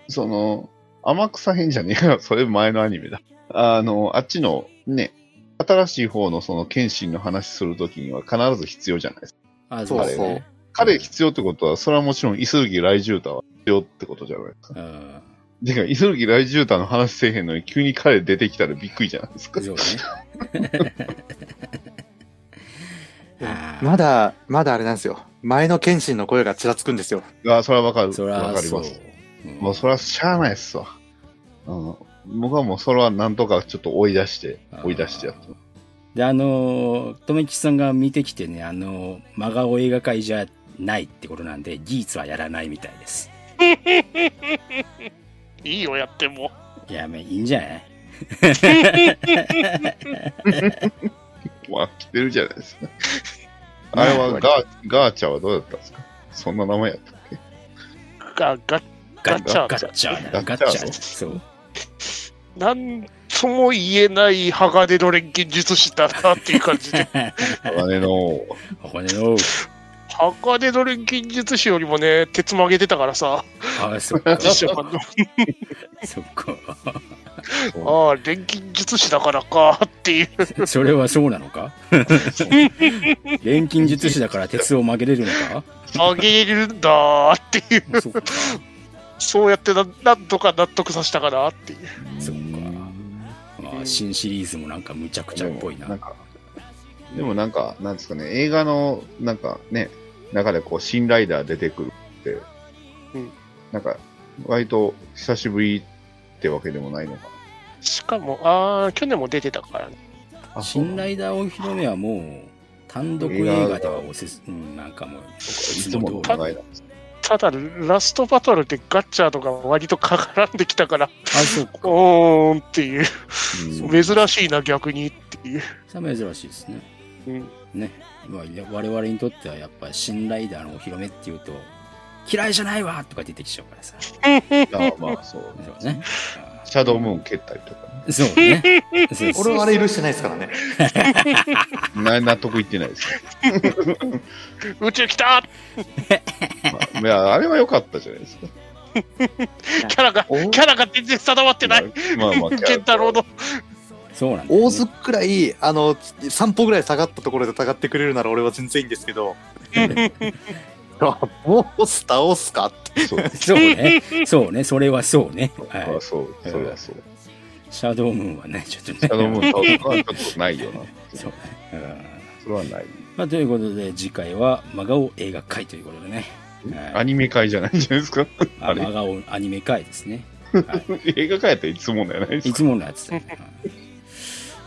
その、天草編じゃねえよ。それ前のアニメだ。あの、あっちの、ね、新しい方のその、謙信の話するときには必ず必要じゃないですか。あそうですね。彼必要ってことは、それはもちろん、イスルギ雷獣太は必要ってことじゃないですか。うんてか、イスルギ雷獣太の話せえへんのに、急に彼出てきたらびっくりじゃないですか。そうね。まだ、まだあれなんですよ。前の謙信の声がちらつくんですよ。あ、それはわかる。わかります。。うんもうそれはしゃあないっすわ。うん。僕はもうそれはなんとかちょっと追い出して、追い出してやって。で、あのー、とめきちさんが見てきてね、あのー、真顔映画界じゃないってことなんで、技術はやらないみたいです。いいよ、やっても。いや、まあいいんじゃない？まあ、来てるじゃないですか。あれはガー、ガーチャはどうだったんですか？そんな名前やったっけ？ガガガガチャガッチャーガチャーッチャーそう。なんとも言えない鋼の錬金術師だなっていう感じで。鋼の、骨の、鋼の錬金術師よりもね、鉄曲げてたからさ、あ、そっか。実写版の。そっか。ああ、錬金術師だからかっていう。それはそうなのか？錬金術師だから鉄を曲げれるのか？曲げるんだっていう。そうやってななんとか納得させたかなっていう。そっか。まあ、新シリーズもなんかむちゃくちゃっぽいな。なんか、でもなんか、なんですかね、映画の、なんかね、中でこう、新ライダー出てくるって、うんなんか、割と久しぶりってわけでもないのかしかも、ああ、去年も出てたからね。な。新ライダーお披露目はもう、単独映画ではおせす、うん、なんかもう、いつもの通り。ただ、ラストバトルでガッチャーとか割と絡んできたから、あ、そうか。おーんっていう、うん珍しいな、逆にっていう。それは珍しいですね。うん、ね。まあ、いや我々にとってはやっぱり新ライダーのお披露目っていうと、嫌いじゃないわとか出てきちゃうからさ。あまあ、そう。そうね。シャドウムーン蹴ったりとかね。そうね。俺はあれ許してないですからね。な納得いってないですよ。宇宙来たまあ、いや、あれは良かったじゃないですか。キャラが、キャラが全然定まってない。まあまあ、ケンタロウの。そうなん大津くらい、あの、3歩ぐらい下がったところで戦ってくれるなら俺は全然いいんですけど、あもう倒すかって。そう。そうね。そうね。それはそうね。まあ、はそう、それはそう。い。シャドウムーンはね、ちょっとね。シャドウムーンはちょっとないよな。そうね。うんそれはない。まあ、ということで、次回は真顔映画会ということでね。はいアニメ界じゃないんじゃないですか？あ真顔アニメ会ですね。映画界やったらいつものやないですかいつものやつね。はい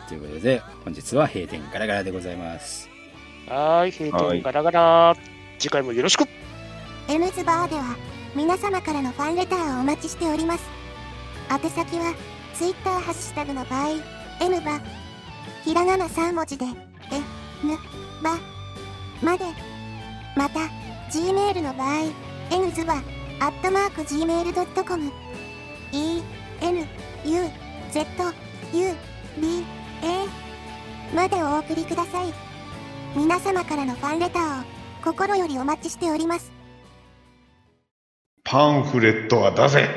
ということで、本日は閉店ガラガラでございます。はーい、閉店ガラガラ。次回もよろしく。エムズバーでは皆様からのファンレターをお待ちしております宛先は Twitter ハッシュタグの場合 M バひらがな3文字でえぬばまで。また Gmail の場合 N ズバアットマーク Gmail.com E N U Z U B A までお送りください。皆様からのファンレターを心よりお待ちしております。パンフレットは出せ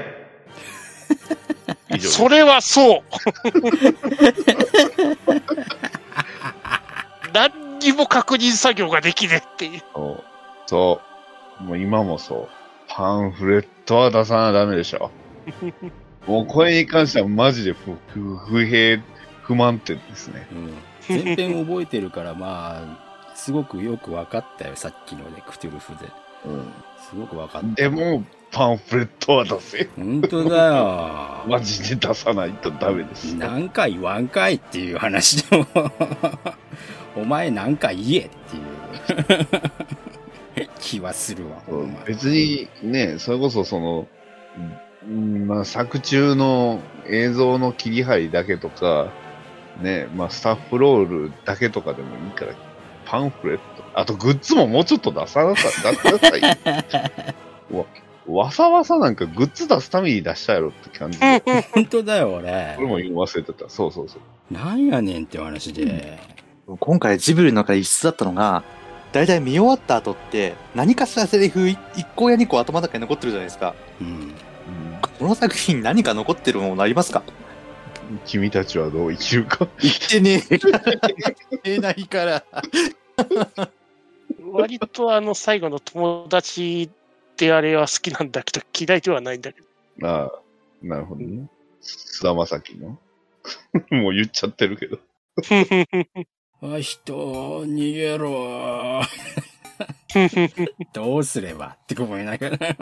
以上それはそう。何にも確認作業ができねえっていう。そう。そう。もう今もそう。パンフレットは出さなダメでしょ。もうこれに関してはマジで不不不平不満点ですね。うん。前編覚えてるから、まあ、すごくよく分かったよ、さっきので、クトゥルフで。すごく分かった。でも、パンフレットは出せ。本当だよ。マジで出さないとダメです。何回言わんかいっていう話でも、お前何回言えっていう 気はするわ。別にね、それこそその、うんまあ、作中の映像の切り張りだけとか、ね、まあ、スタッフロールだけとかでもいいから、パンフレット、あとグッズももうちょっと出さなさ、出しなさい。わ、わさわさなんかグッズ出すために出したやろって感じで。本当だよ、俺これ。も言い忘れてた。そうそうそう。なんやねんって話で。今回ジブリの中で異質だったのが、だいたい見終わった後って、何かしらセリフ1個や2個頭の中に残ってるじゃないですか。うん。この作品何か残ってるものありますか？君たちはどう生きるか。言ってねえ。言ってないから。割とあの最後の友達ってあれは好きなんだけど、嫌いではないんだけど。ああ、なるほどね。菅田将暉の？もう言っちゃってるけど。あ、人、逃げろ。どうすればって思いながら。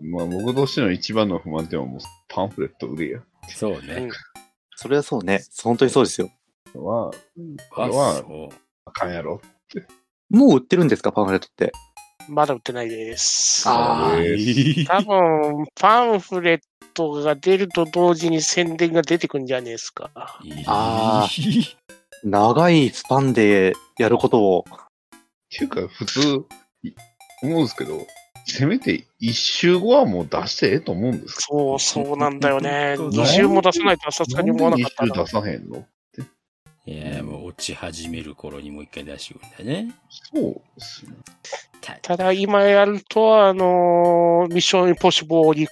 まあ僕としての一番の不満点はもうパンフレット売れや。そうね。それはそうね。本当にそうですよ。は、こあ、れは。あかんやろ。もう売ってるんですか、パンフレットって。まだ売ってないです。あえー多分、パンフレットが出ると同時に宣伝が出てくんじゃねえですか。あ 長いスパンでやることを。っていうか、普通、い思うんですけど、せめて一週後はもう出してええと思うんですけそう、そうなんだよね。そう2週も出さないとはさすど。がに思わなかったななんで二週。出さへんのいや、落ち始める頃にもう一回出してくるんだね。そうですね。たただ今やると、あのーミッションインポッシブルに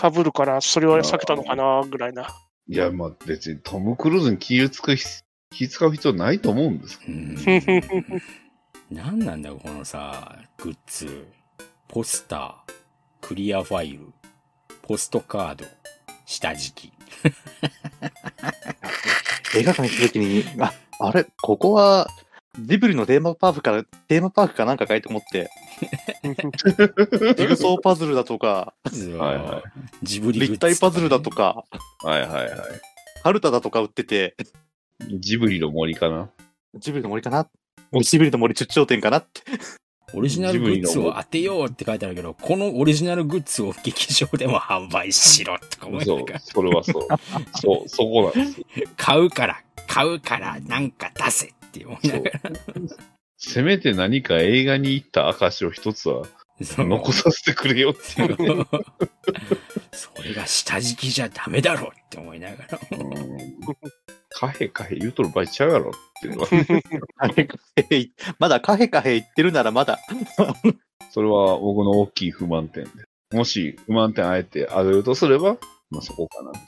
被るから、それは避けたのかな、ぐらいな。いや、まあ別にトム・クルーズに気をつく必気使う必要ないと思うんですけうん。何なんだよ、このさ、グッズ。ポスター、クリアファイル、ポストカード、下敷き。映画館行った時に、あ、あれ、ここは、ジブリのテーマパークから、テーマパークかなんかかいと思って、ジグソーパズルだとか、はいはジブリグッズ立体パズルだとか、ど。はいはいはい。カルタだとか売ってて、ジブリの森かな？ジブリの森かな？ジブリの森出張店かなって。オリジナルグッズを当てようって書いてあるけど、このオリジナルグッズを劇場でも販売しろとか思いなそうがら、それはそう。そう、そこなんです。買うから、買うからなんか出せって思いながら。せめて何か映画に行った証を一つは残させてくれよっていう。それが下敷きじゃダメだろって思いながら。うんカヘカヘ言うとる場合ちゃうやろっていうのは、カヘカヘ、まだカヘカヘ言ってるならまだ。それは僕の大きい不満点で。もし不満点あえてあげるとすれば、まあそこかなと。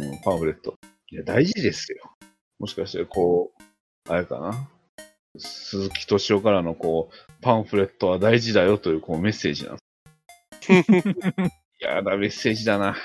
うん、パンフレット。いや、大事ですよ。もしかして、こう、あれかな。鈴木敏夫からのこう、パンフレットは大事だよというこうメッセージなんです。いやだ、メッセージだな。